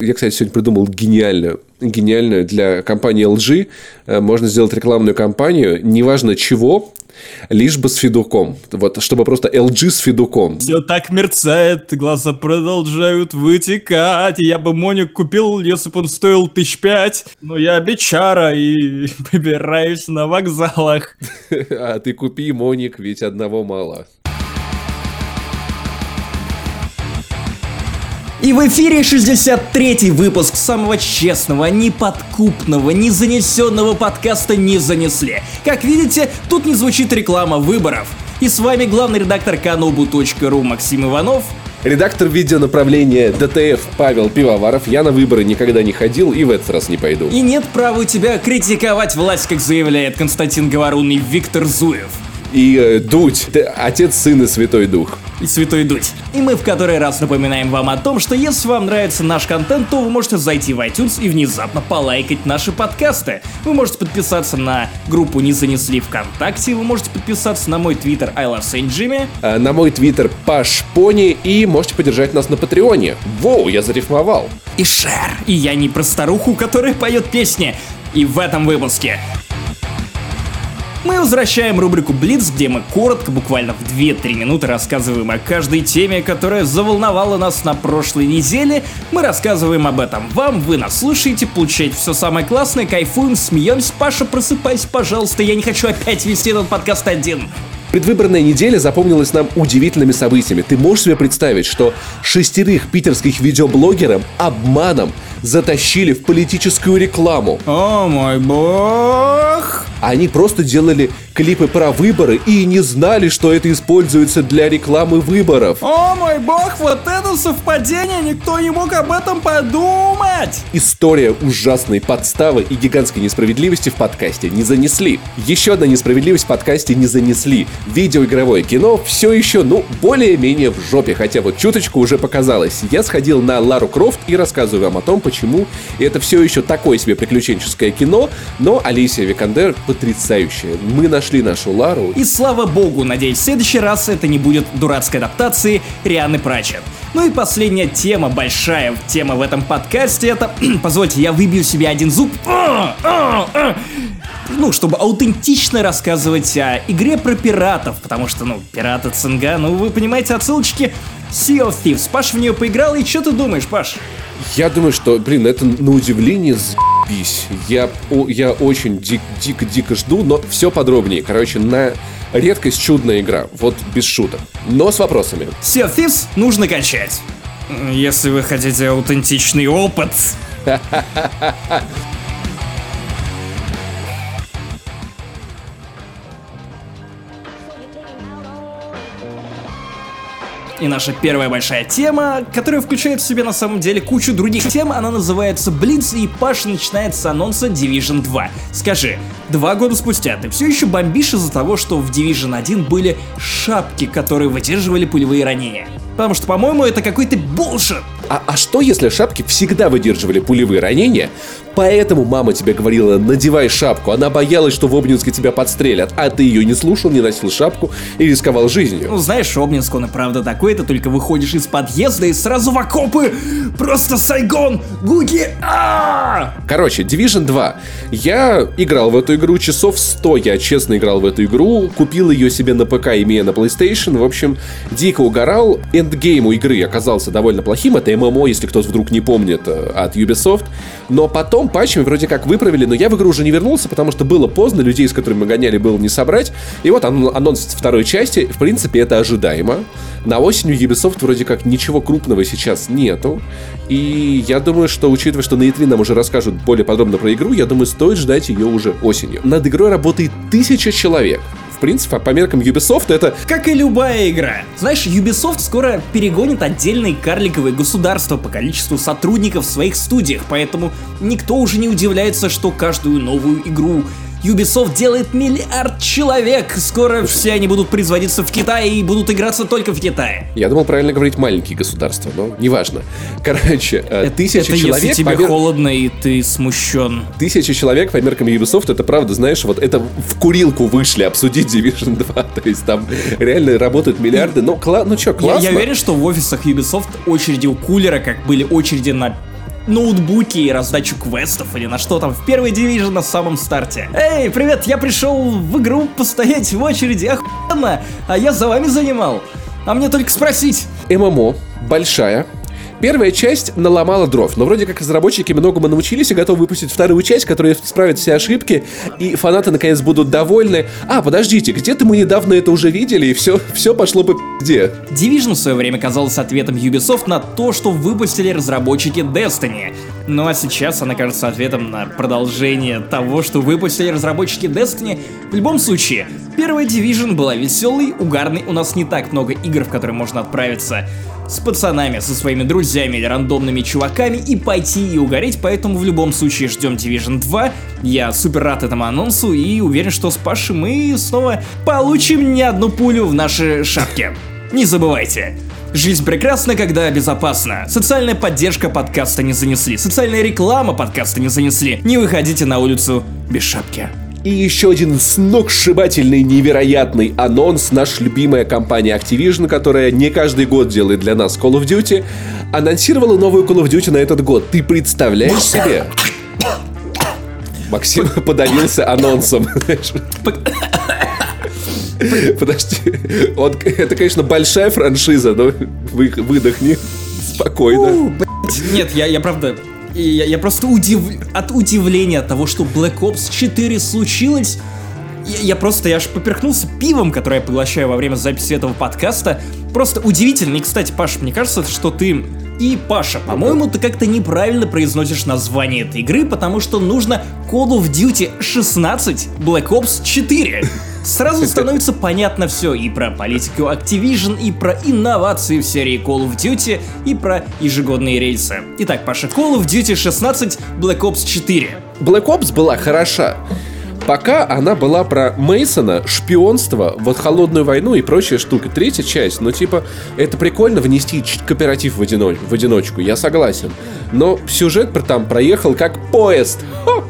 Я, кстати, сегодня придумал гениальную, гениальную для компании LG. Э, можно сделать рекламную кампанию, неважно чего, лишь бы с Федуком. Вот, чтобы просто LG с Федуком. Все так мерцает, глаза продолжают вытекать. Я бы Моник купил, если бы он стоил тысяч пять. Но я бичара и выбираюсь на вокзалах. А ты купи Моник, ведь одного мало. И в эфире 63-й выпуск самого честного, неподкупного, незанесенного подкаста «Не занесли». Как видите, тут не звучит реклама выборов. И с вами главный редактор kanobu.ru Максим Иванов. Редактор видеонаправления ДТФ Павел Пивоваров. Я на выборы никогда не ходил и в этот раз не пойду. И нет права у тебя критиковать власть, как заявляет Константин Говорун и Виктор Зуев и э, Дудь, Отец, Сын и Святой Дух. И Святой Дудь. И мы в который раз напоминаем вам о том, что если вам нравится наш контент, то вы можете зайти в iTunes и внезапно полайкать наши подкасты. Вы можете подписаться на группу «Не занесли ВКонтакте», вы можете подписаться на мой твиттер I love Saint Jimmy, а, на мой твиттер Паш Пони и можете поддержать нас на Патреоне. Воу, я зарифмовал. И шер. И я не про старуху, которая поет песни. И в этом выпуске мы возвращаем рубрику Блиц, где мы коротко, буквально в 2-3 минуты рассказываем о каждой теме, которая заволновала нас на прошлой неделе. Мы рассказываем об этом вам, вы нас слушаете, получаете все самое классное, кайфуем, смеемся. Паша, просыпайся, пожалуйста, я не хочу опять вести этот подкаст один. Предвыборная неделя запомнилась нам удивительными событиями. Ты можешь себе представить, что шестерых питерских видеоблогеров обманом затащили в политическую рекламу. О мой бог! Они просто делали клипы про выборы и не знали, что это используется для рекламы выборов. О мой бог, вот это совпадение, никто не мог об этом подумать! История ужасной подставы и гигантской несправедливости в подкасте не занесли. Еще одна несправедливость в подкасте не занесли. Видеоигровое кино все еще, ну, более-менее в жопе, хотя вот чуточку уже показалось. Я сходил на Лару Крофт и рассказываю вам о том, почему это все еще такое себе приключенческое кино, но Алисия Викандер потрясающая. Мы нашли нашу Лару. И слава богу, надеюсь, в следующий раз это не будет дурацкой адаптации Рианы Прачет. Ну и последняя тема, большая тема в этом подкасте, это... Позвольте, я выбью себе один зуб. Ну, чтобы аутентично рассказывать о игре про пиратов, потому что, ну, пираты Цинга, ну, вы понимаете, отсылочки Sea of Thieves. Паш в нее поиграл, и что ты думаешь, Паш? Я думаю, что, блин, это на удивление заебись. Я, о, я очень дик, дико, дико жду, но все подробнее. Короче, на редкость чудная игра. Вот без шуток. Но с вопросами. Sea of Thieves нужно качать. Если вы хотите аутентичный опыт. И наша первая большая тема, которая включает в себя на самом деле кучу других тем, она называется Блиц, и Паша начинает с анонса Division 2. Скажи, два года спустя ты все еще бомбишь из-за того, что в Division 1 были шапки, которые выдерживали пулевые ранения? Потому что, по-моему, это какой-то булшит. А, а что если шапки всегда выдерживали пулевые ранения, поэтому мама тебе говорила, надевай шапку, она боялась, что в Обнинске тебя подстрелят, а ты ее не слушал, не носил шапку и рисковал жизнью? Ну, знаешь, Обнинск, он и правда такой, ты только выходишь из подъезда и сразу в окопы, просто Сайгон, Гуги, а! Короче, Division 2. Я играл в эту игру часов 100, я честно играл в эту игру, купил ее себе на ПК, имея на PlayStation, в общем, дико угорал, endgame у игры оказался довольно плохим, это MMO, если кто-то вдруг не помнит, э, от Ubisoft. Но потом патчами вроде как выправили, но я в игру уже не вернулся, потому что было поздно, людей, с которыми мы гоняли, было не собрать. И вот анонс второй части, в принципе, это ожидаемо. На осень у Ubisoft вроде как ничего крупного сейчас нету. И я думаю, что, учитывая, что на E3 нам уже расскажут более подробно про игру, я думаю, стоит ждать ее уже осенью. Над игрой работает тысяча человек в принципе, по меркам Ubisoft это... Как и любая игра. Знаешь, Ubisoft скоро перегонит отдельные карликовые государства по количеству сотрудников в своих студиях, поэтому никто уже не удивляется, что каждую новую игру Ubisoft делает миллиард человек. Скоро все они будут производиться в Китае и будут играться только в Китае. Я думал правильно говорить маленькие государства, но неважно. Короче, э, это, тысяча это человек... если тебе мер... холодно и ты смущен. Тысяча человек по меркам Ubisoft, это правда, знаешь, вот это в курилку вышли обсудить Division 2. То есть там реально работают миллиарды. Но, кла... ну что, классно. Я, я уверен, что в офисах Ubisoft очереди у кулера, как были очереди на ноутбуки и раздачу квестов или на что там в первой Division на самом старте. Эй, привет, я пришел в игру постоять в очереди, охуенно, а я за вами занимал. А мне только спросить. ММО большая, Первая часть наломала дров, но вроде как разработчики многому научились и готовы выпустить вторую часть, которая исправит все ошибки, и фанаты наконец будут довольны. А, подождите, где-то мы недавно это уже видели, и все, все пошло по где? Division в свое время казалась ответом Ubisoft на то, что выпустили разработчики Destiny. Ну а сейчас она кажется ответом на продолжение того, что выпустили разработчики Destiny. В любом случае, первая Division была веселой, угарной, у нас не так много игр, в которые можно отправиться с пацанами, со своими друзьями или рандомными чуваками и пойти и угореть, поэтому в любом случае ждем Division 2. Я супер рад этому анонсу и уверен, что с Пашей мы снова получим не одну пулю в наши шапки. Не забывайте, Жизнь прекрасна, когда безопасна. Социальная поддержка подкаста не занесли. Социальная реклама подкаста не занесли. Не выходите на улицу без шапки. И еще один сногсшибательный, невероятный анонс. Наша любимая компания Activision, которая не каждый год делает для нас Call of Duty, анонсировала новую Call of Duty на этот год. Ты представляешь себе? Максим подавился анонсом. Подожди. Он, это, конечно, большая франшиза, но вы, выдохни спокойно. Нет, я, я правда я, я просто удив... от удивления от того, что Black Ops 4 случилось, я, я просто, я аж поперхнулся пивом, которое я поглощаю во время записи этого подкаста. Просто удивительно. И, кстати, Паш, мне кажется, что ты и Паша, по-моему, ты как-то неправильно произносишь название этой игры, потому что нужно Call of Duty 16 Black Ops 4. Сразу становится понятно все и про политику Activision, и про инновации в серии Call of Duty, и про ежегодные рейсы. Итак, Паша, Call of Duty 16, Black Ops 4. Black Ops была хороша. Пока она была про Мейсона, шпионство, вот холодную войну и прочая штука. Третья часть, ну типа, это прикольно внести кооператив в, одиноч в одиночку, я согласен. Но сюжет там проехал как поезд. Ха!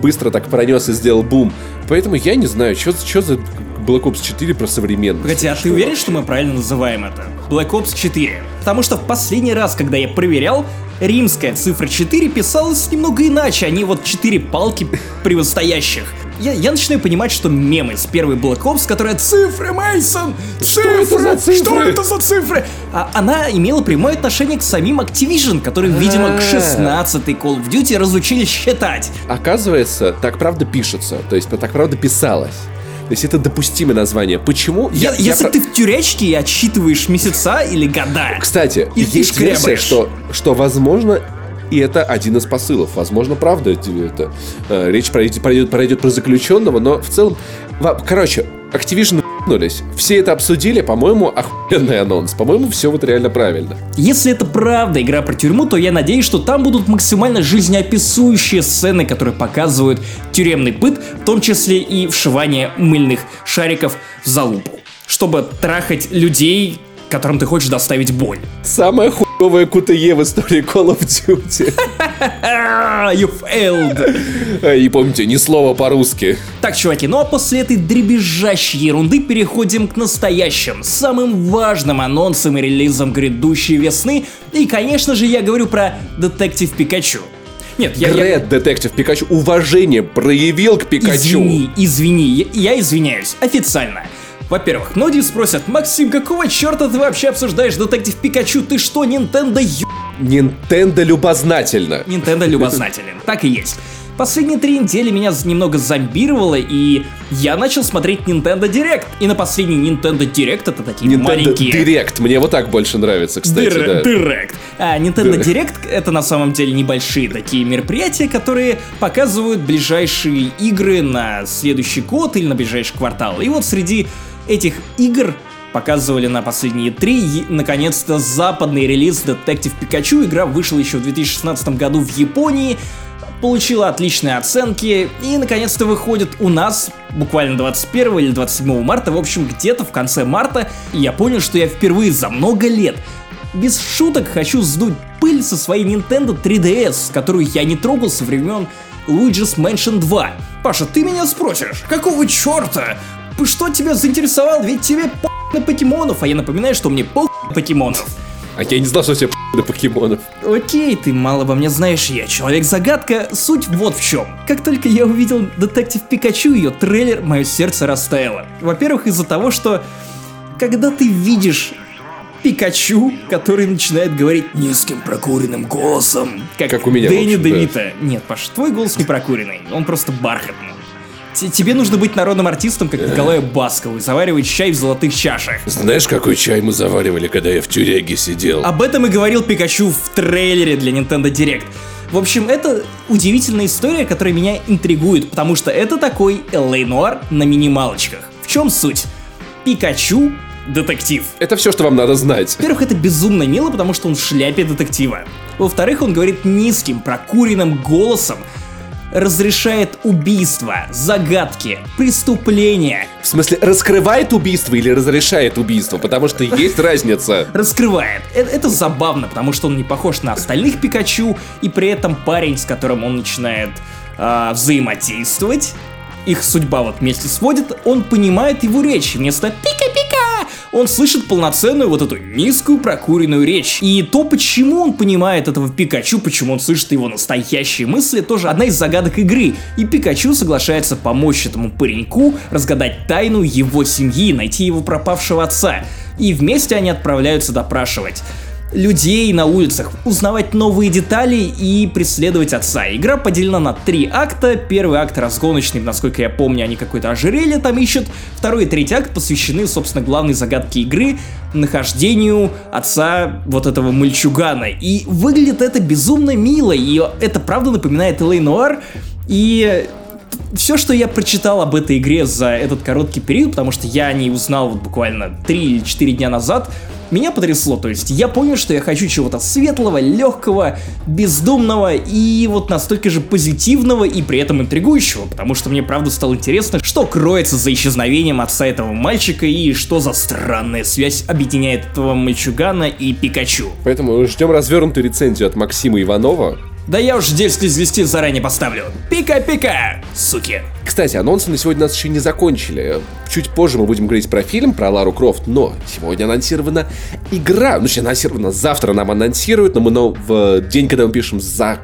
Быстро так пронес и сделал бум. Поэтому я не знаю, что за Black Ops 4 про современность. Погоди, а ты уверен, что мы правильно называем это? Black Ops 4. Потому что в последний раз, когда я проверял, римская цифра 4 писалась немного иначе, а не вот 4 палки превосстоящих. Я, я начинаю понимать, что мемы с первой Black Ops, которая цифры, Мейсон, цифры, что это за цифры? Что это за цифры? А она имела прямое отношение к самим Activision, которые, видимо, к 16-й Call of Duty разучились считать. Оказывается, так правда пишется, то есть так правда писалось. То есть это допустимое название. Почему? Я, я, если я... ты в тюрячке и отсчитываешь месяца или года. Кстати, и, есть версия, что, что возможно и это один из посылов. Возможно, правда, это, э, речь пройдет, пройдет, пройдет про заключенного, но в целом... Короче, Activision нулись. Все это обсудили, по-моему, охуенный анонс. По-моему, все вот реально правильно. Если это правда игра про тюрьму, то я надеюсь, что там будут максимально жизнеописующие сцены, которые показывают тюремный быт, в том числе и вшивание мыльных шариков в залупу. Чтобы трахать людей, которым ты хочешь доставить боль. Самая хуевая QTE в истории Call of Duty. You failed. И помните, ни слова по-русски. Так, чуваки, ну а после этой дребезжащей ерунды переходим к настоящим, самым важным анонсам и релизам грядущей весны. И, конечно же, я говорю про Детектив Пикачу. Нет, я... Грет, я... детектив Пикачу, уважение проявил к Пикачу. Извини, извини, я, я извиняюсь, официально. Во-первых, многие спросят, Максим, какого черта ты вообще обсуждаешь Детектив Пикачу? Ты что, Nintendo ю... Nintendo любознательно. Nintendo любознателен, так и есть. Последние три недели меня немного зомбировало, и я начал смотреть Nintendo Direct. И на последний Nintendo Direct это такие Nintendo маленькие... Direct, мне вот так больше нравится, кстати, Dir- да. Direct. А Nintendo Direct это на самом деле небольшие такие мероприятия, которые показывают ближайшие игры на следующий год или на ближайший квартал. И вот среди этих игр показывали на последние три. И, наконец-то, западный релиз Detective Pikachu. Игра вышла еще в 2016 году в Японии, получила отличные оценки и, наконец-то, выходит у нас буквально 21 или 27 марта, в общем, где-то в конце марта. И я понял, что я впервые за много лет без шуток хочу сдуть пыль со своей Nintendo 3DS, которую я не трогал со времен Luigi's Mansion 2. Паша, ты меня спросишь, какого черта? Что тебя заинтересовал? Ведь тебе по на покемонов, а я напоминаю, что мне по на покемонов. А я не знал, что у тебя на покемонов. Окей, ты мало во мне знаешь, я человек-загадка. Суть вот в чем. Как только я увидел детектив Пикачу, ее трейлер, мое сердце растаяло. Во-первых, из-за того, что когда ты видишь Пикачу, который начинает говорить низким прокуренным голосом. Как, как у меня. Дэнни Девита. Да. Нет, Паш, твой голос не прокуренный, он просто бархатный. Тебе нужно быть народным артистом, как Николай Басков, и заваривать чай в золотых чашах. Знаешь, какой чай мы заваривали, когда я в тюряге сидел? Об этом и говорил Пикачу в трейлере для Nintendo Direct. В общем, это удивительная история, которая меня интригует, потому что это такой LA Noir на минималочках. В чем суть? Пикачу детектив. Это все, что вам надо знать. Во-первых, это безумно мило, потому что он в шляпе детектива. Во-вторых, он говорит низким, прокуренным голосом, разрешает убийства, загадки, преступления. В смысле, раскрывает убийство или разрешает убийство? Потому что есть разница. Раскрывает. Это, это забавно, потому что он не похож на остальных Пикачу, и при этом парень, с которым он начинает э, взаимодействовать, их судьба вот вместе сводит, он понимает его речь. Вместо пика-пика он слышит полноценную вот эту низкую прокуренную речь. И то, почему он понимает этого Пикачу, почему он слышит его настоящие мысли, тоже одна из загадок игры. И Пикачу соглашается помочь этому пареньку разгадать тайну его семьи, найти его пропавшего отца. И вместе они отправляются допрашивать людей на улицах, узнавать новые детали и преследовать отца. Игра поделена на три акта. Первый акт разгоночный, насколько я помню, они какое-то ожерелье там ищут. Второй и третий акт посвящены, собственно, главной загадке игры — нахождению отца вот этого мальчугана. И выглядит это безумно мило, и это правда напоминает Элей Нуар. И все, что я прочитал об этой игре за этот короткий период, потому что я не узнал вот буквально 3 или 4 дня назад, меня потрясло, то есть я понял, что я хочу чего-то светлого, легкого, бездумного и вот настолько же позитивного и при этом интригующего, потому что мне правда стало интересно, что кроется за исчезновением отца этого мальчика и что за странная связь объединяет этого мальчугана и Пикачу. Поэтому ждем развернутую рецензию от Максима Иванова, да я уж 10 из 10 заранее поставлю. Пика-пика, суки. Кстати, анонсы на сегодня нас еще не закончили. Чуть позже мы будем говорить про фильм, про Лару Крофт, но сегодня анонсирована игра. Ну, точнее, анонсирована завтра нам анонсируют, но мы но в день, когда мы пишем за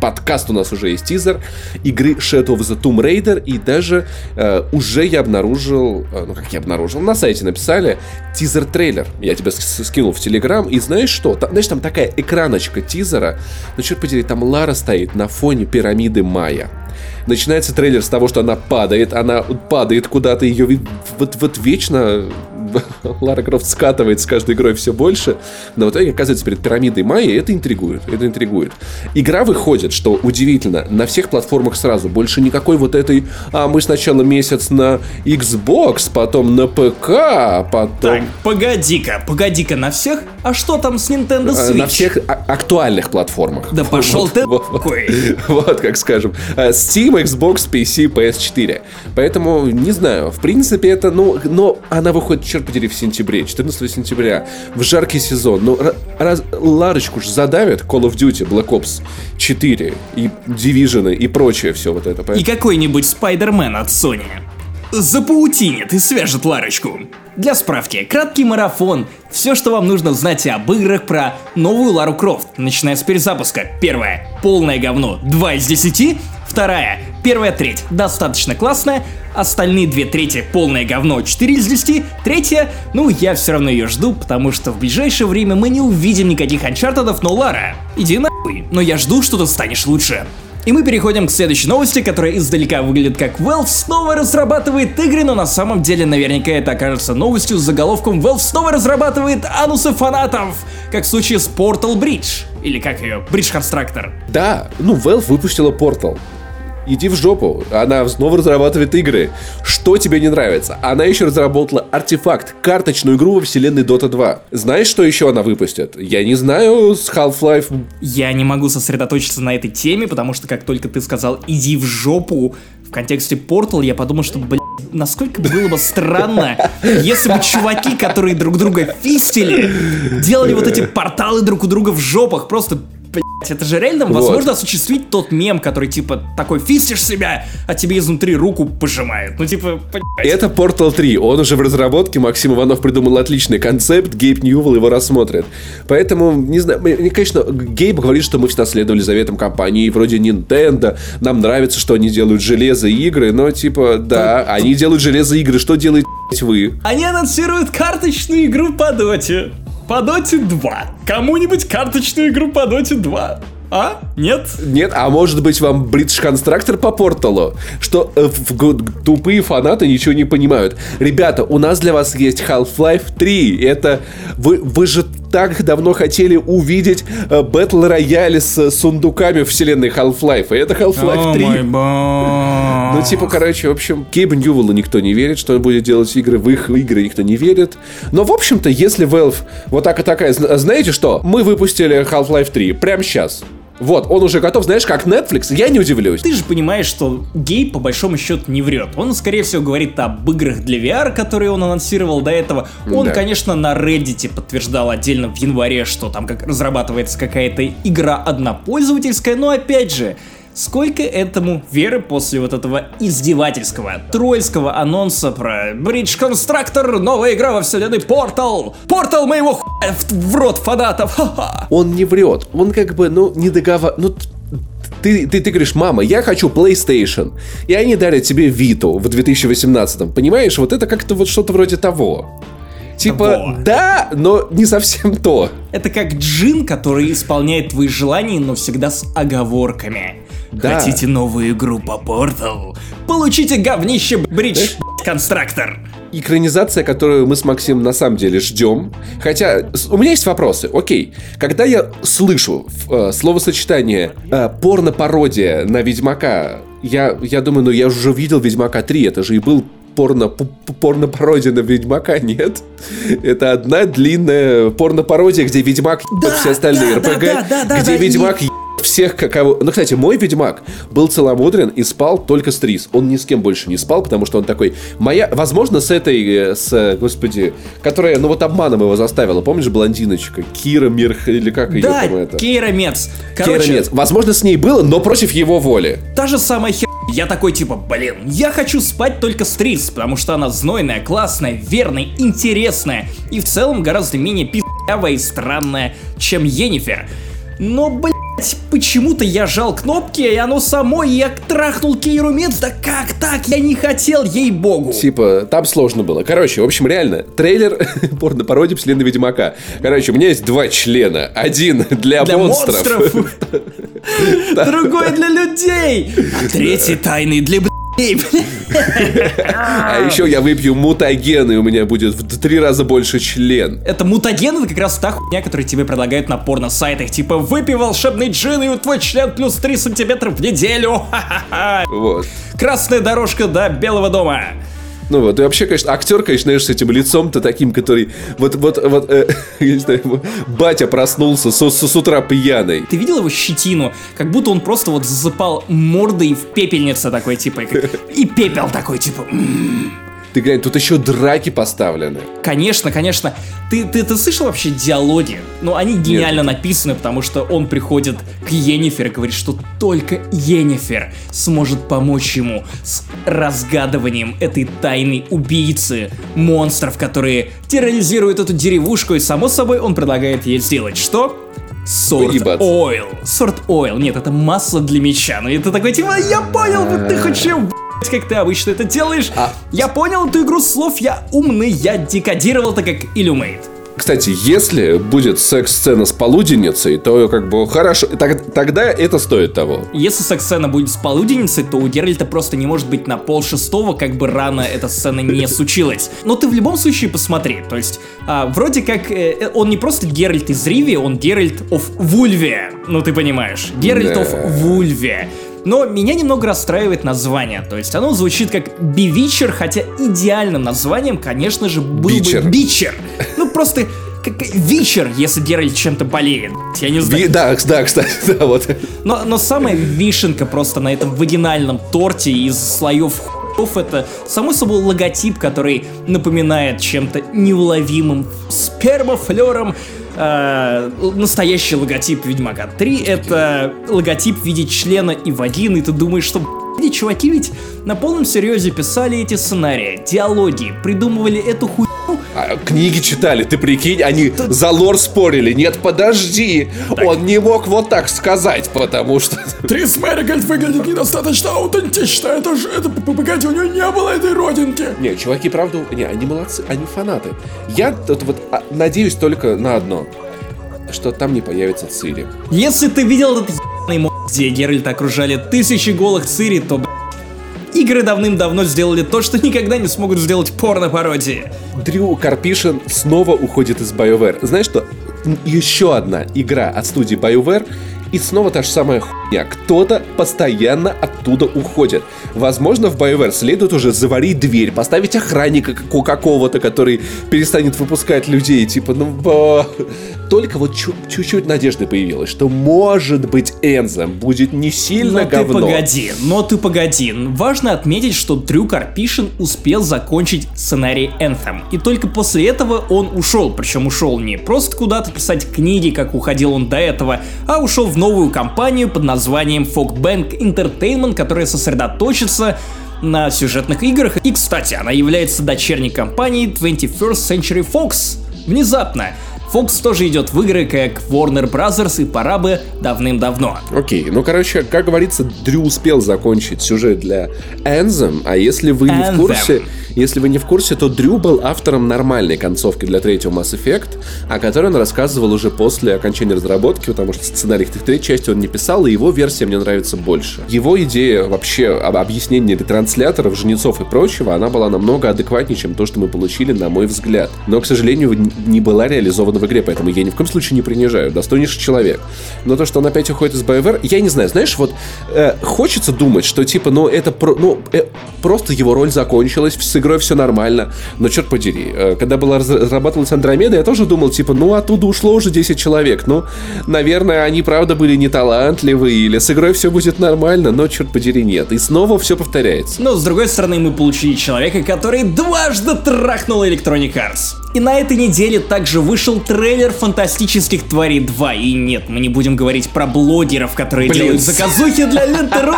подкаст у нас уже есть тизер игры Shadow of the Tomb Raider, и даже э, уже я обнаружил, э, ну как я обнаружил, на сайте написали тизер-трейлер. Я тебе скинул в Телеграм, и знаешь что? Там, знаешь, там такая экраночка тизера, ну черт подери, там Лара стоит на фоне пирамиды Майя. Начинается трейлер с того, что она падает, она падает куда-то, ее вот, вот вечно Лара Крофт скатывает с каждой игрой все больше, но в итоге оказывается перед пирамидой Майи, это интригует, это интригует. Игра выходит, что удивительно, на всех платформах сразу, больше никакой вот этой, а мы сначала месяц на Xbox, потом на ПК, потом... Так, погоди-ка, погоди-ка, на всех? А что там с Nintendo а, Switch? На всех а- актуальных платформах. Да пошел вот, ты вот, вот, как скажем. А, Steam, Xbox, PC, PS4. Поэтому, не знаю, в принципе, это, ну, но она выходит черт подери, в сентябре, 14 сентября, в жаркий сезон. Ну, раз, Ларочку же задавят Call of Duty, Black Ops 4 и Division и прочее все вот это. И какой-нибудь Spider-Man от Sony запаутинит и свяжет Ларочку. Для справки, краткий марафон. Все, что вам нужно знать об играх про новую Лару Крофт, начиная с перезапуска. Первое. Полное говно. 2 из 10. Вторая. Первая треть. Достаточно классная. Остальные две трети полное говно 4 из 10. Третья, ну я все равно ее жду, потому что в ближайшее время мы не увидим никаких анчартедов, но Лара, иди нахуй. Но я жду, что ты станешь лучше. И мы переходим к следующей новости, которая издалека выглядит как Valve снова разрабатывает игры, но на самом деле наверняка это окажется новостью с заголовком Valve снова разрабатывает анусы фанатов, как в случае с Portal Bridge. Или как ее, Bridge Constructor. Да, ну Valve выпустила Portal иди в жопу. Она снова разрабатывает игры. Что тебе не нравится? Она еще разработала артефакт, карточную игру во вселенной Dota 2. Знаешь, что еще она выпустит? Я не знаю, с Half-Life... Я не могу сосредоточиться на этой теме, потому что как только ты сказал «иди в жопу», в контексте Portal я подумал, что, блядь, насколько было бы странно, если бы чуваки, которые друг друга фистили, делали вот эти порталы друг у друга в жопах, просто Блять, это же реально Вот. возможно осуществить тот мем, который типа такой фистишь себя, а тебе изнутри руку пожимает. Ну типа, блять. Это Portal 3, он уже в разработке, Максим Иванов придумал отличный концепт, Гейб Ньювелл его рассмотрит. Поэтому, не знаю, мне, конечно, Гейб говорит, что мы всегда следовали заветам компании, вроде Nintendo, нам нравится, что они делают железо и игры, но типа, да, они делают железо и игры, что делаете вы? Они анонсируют карточную игру по Доте. По Доте 2. Кому-нибудь карточную игру по Доте 2? А? Нет? Нет, а может быть вам British Constructor по порталу? Что э, в- в- тупые фанаты ничего не понимают. Ребята, у нас для вас есть Half-Life 3. Это вы, вы же так давно хотели увидеть э, Battle Royale с э, сундуками вселенной Half-Life. И это Half-Life 3. Ну, типа, короче, в общем, Кейбу Ньювеллу никто не верит, что он будет делать игры, в их игры никто не верит. Но, в общем-то, если Valve вот так и такая, зна- знаете что, мы выпустили Half-Life 3 прямо сейчас. Вот, он уже готов, знаешь, как Netflix, я не удивлюсь. Ты же понимаешь, что гей по большому счету не врет. Он, скорее всего, говорит об играх для VR, которые он анонсировал до этого. Он, Да. конечно, на Reddit подтверждал отдельно в январе, что там как разрабатывается какая-то игра однопользовательская, но опять же, Сколько этому веры после вот этого издевательского, тролльского анонса про Bridge Constructor, новая игра во вселенной Portal! Portal моего хуя в, в рот фанатов! Ха-ха! Он не врет, он как бы, ну, не договаривает, ну, ты, ты, ты говоришь, мама, я хочу PlayStation, и они дарят тебе Виту в 2018, понимаешь? Вот это как-то вот что-то вроде того. Типа, Того. да, но не совсем то. Это как джин, который исполняет твои желания, но всегда с оговорками. Да. Хотите новую игру по Portal? Получите говнище Бридж Конструктор. экранизация, которую мы с Максимом на самом деле ждем. Хотя у меня есть вопросы. Окей, когда я слышу э, словосочетание э, порно-пародия на Ведьмака, я, я думаю, ну я уже видел Ведьмака 3, это же и был порно, порно-пародия на Ведьмака, нет? Это одна длинная порно-пародия, где Ведьмак Да, все остальные да, РПГ, да, да, да, где да, и- Ведьмак ебет всех, какого... Ну, кстати, мой Ведьмак был целомудрен и спал только с Трис. Он ни с кем больше не спал, потому что он такой... Моя... Возможно, с этой... э, С, э, господи... Которая, ну вот обманом его заставила. Помнишь, блондиночка? Кира Мирх или как ее Да, там это? Кейра Мец. Кира Короче, Мец. Возможно, с ней было, но против его воли. та же самая хер... Я такой типа, блин, я хочу спать только с Трис, потому что она знойная, классная, верная, интересная и в целом гораздо менее пи***явая и странная, чем Енифер. Но, блять, почему-то я жал кнопки, и оно само, и я трахнул Кейру Мец, да как так? Я не хотел, ей-богу. Типа, там сложно было. Короче, в общем, реально, трейлер порно-пародии вселенной Ведьмака. Короче, у меня есть два члена. Один для, Для монстров. монстров. Другой для людей. А третий тайный для. А еще я выпью мутаген, и у меня будет в три раза больше член. Это мутаген, это как раз та хуйня, которую тебе предлагают на порно-сайтах. Типа, выпей волшебный джин, и твой член плюс 3 сантиметра в неделю. Вот. Красная дорожка до Белого дома. Ну вот, и вообще, конечно, актер, конечно, знаешь, с этим лицом-то таким, который... Вот, вот, вот, э, я знаю, батя проснулся с, с- с утра пьяный. Ты видел его щетину? Как будто он просто вот засыпал мордой в пепельнице такой, типа, и и пепел такой, типа, «М». Ты глянь, тут еще драки поставлены. Конечно, конечно. Ты, ты, ты слышал вообще диалоги? Ну, они гениально написаны, потому что он приходит к Енифер и говорит, что только Енифер сможет помочь ему с разгадыванинием этой тайной убийцы монстров, которые терроризируют эту деревушку, и само собой он предлагает ей сделать что? Сорт ойл. Сорт ойл. Нет, это масло для меча. Ну, это такой, типа, я понял, ты хочешь как ты обычно это делаешь. А- Я понял эту игру слов, я умный, я декодировал это как Illumate. Кстати, если будет секс-сцена с полуденницей, то как бы хорошо, так- тогда это стоит того. Если секс-сцена будет с полуденницей, то у Геральта просто не может быть на пол шестого, как бы рано эта сцена не случилась. Но ты в любом случае посмотри, то есть, а, вроде как, э, э, он не просто Геральт из Риви, он Геральт оф Вульве, ну ты понимаешь, Геральт оф Вульве. Но меня немного расстраивает название, то есть оно звучит как Бивичер, хотя идеальным названием, конечно же, был Бичер. бы Бичер. Ну просто как Вичер, если Геральт чем-то болеет. Я не знаю. Ви- да, да, кстати, да, вот. Но, но самая вишенка просто на этом вагинальном торте из слоев хуев это, само собой, логотип, который напоминает чем-то неуловимым спермофлером э, настоящий логотип Ведьмака 3 это логотип в виде члена и вагины, и ты думаешь, что эти чуваки ведь на полном серьезе писали эти сценарии, диалоги, придумывали эту хуйню. А, книги читали, ты прикинь, они да... за лор спорили. Нет, подожди, так. он не мог вот так сказать, потому что... Трис Мэригольд выглядит недостаточно аутентично, это же, это, погоди, у него не было этой родинки. Не, чуваки, правда, не, они молодцы, они фанаты. Я тут вот а, надеюсь только на одно, что там не появится Цири. Если ты видел этот ебаный где Геральта окружали тысячи голых Цири, то, игры давным-давно сделали то, что никогда не смогут сделать порно-пародии. Дрю Карпишин снова уходит из BioWare. Знаешь что? Еще одна игра от студии BioWare и снова та же самая хуйня. Кто-то постоянно оттуда уходит. Возможно, в BioWare следует уже заварить дверь, поставить охранника какого-то, который перестанет выпускать людей. Типа, ну, ба... Только вот чуть-чуть надежды появилась, что может быть Энзем будет не сильно но говно. ты погоди, но ты погоди. Важно отметить, что Дрю Карпишин успел закончить сценарий Энтhem. И только после этого он ушел. Причем ушел не просто куда-то писать книги, как уходил он до этого, а ушел в новую компанию под названием Folkbank Entertainment, которая сосредоточится на сюжетных играх. И, кстати, она является дочерней компанией 21st Century Fox. Внезапно. Fox тоже идет в игры, как Warner Brothers, и пора бы давным-давно. Окей, okay, ну короче, как говорится, Дрю успел закончить сюжет для Anthem, а если вы Anthem. не в курсе, если вы не в курсе, то Дрю был автором нормальной концовки для третьего Mass Effect, о которой он рассказывал уже после окончания разработки, потому что сценарий к третьей части он не писал, и его версия мне нравится больше. Его идея вообще об объяснении ретрансляторов, жнецов и прочего, она была намного адекватнее, чем то, что мы получили, на мой взгляд. Но, к сожалению, не была реализована в игре, поэтому я ни в коем случае не принижаю. Достойнейший человек. Но то, что он опять уходит из BioWare, я не знаю, знаешь, вот э, хочется думать, что типа, ну это про, ну, э, просто его роль закончилась с игрой все нормально. Но черт подери, э, когда была разрабатывалась Андромеда, я тоже думал, типа, ну оттуда ушло уже 10 человек. Ну, наверное, они правда были не талантливые, или с игрой все будет нормально, но черт подери, нет. И снова все повторяется. Но с другой стороны, мы получили человека, который дважды трахнул Electronic Arts. И на этой неделе также вышел трейлер Фантастических Тварей 2. И нет, мы не будем говорить про блогеров, которые Блин. делают заказухи для Лентеру.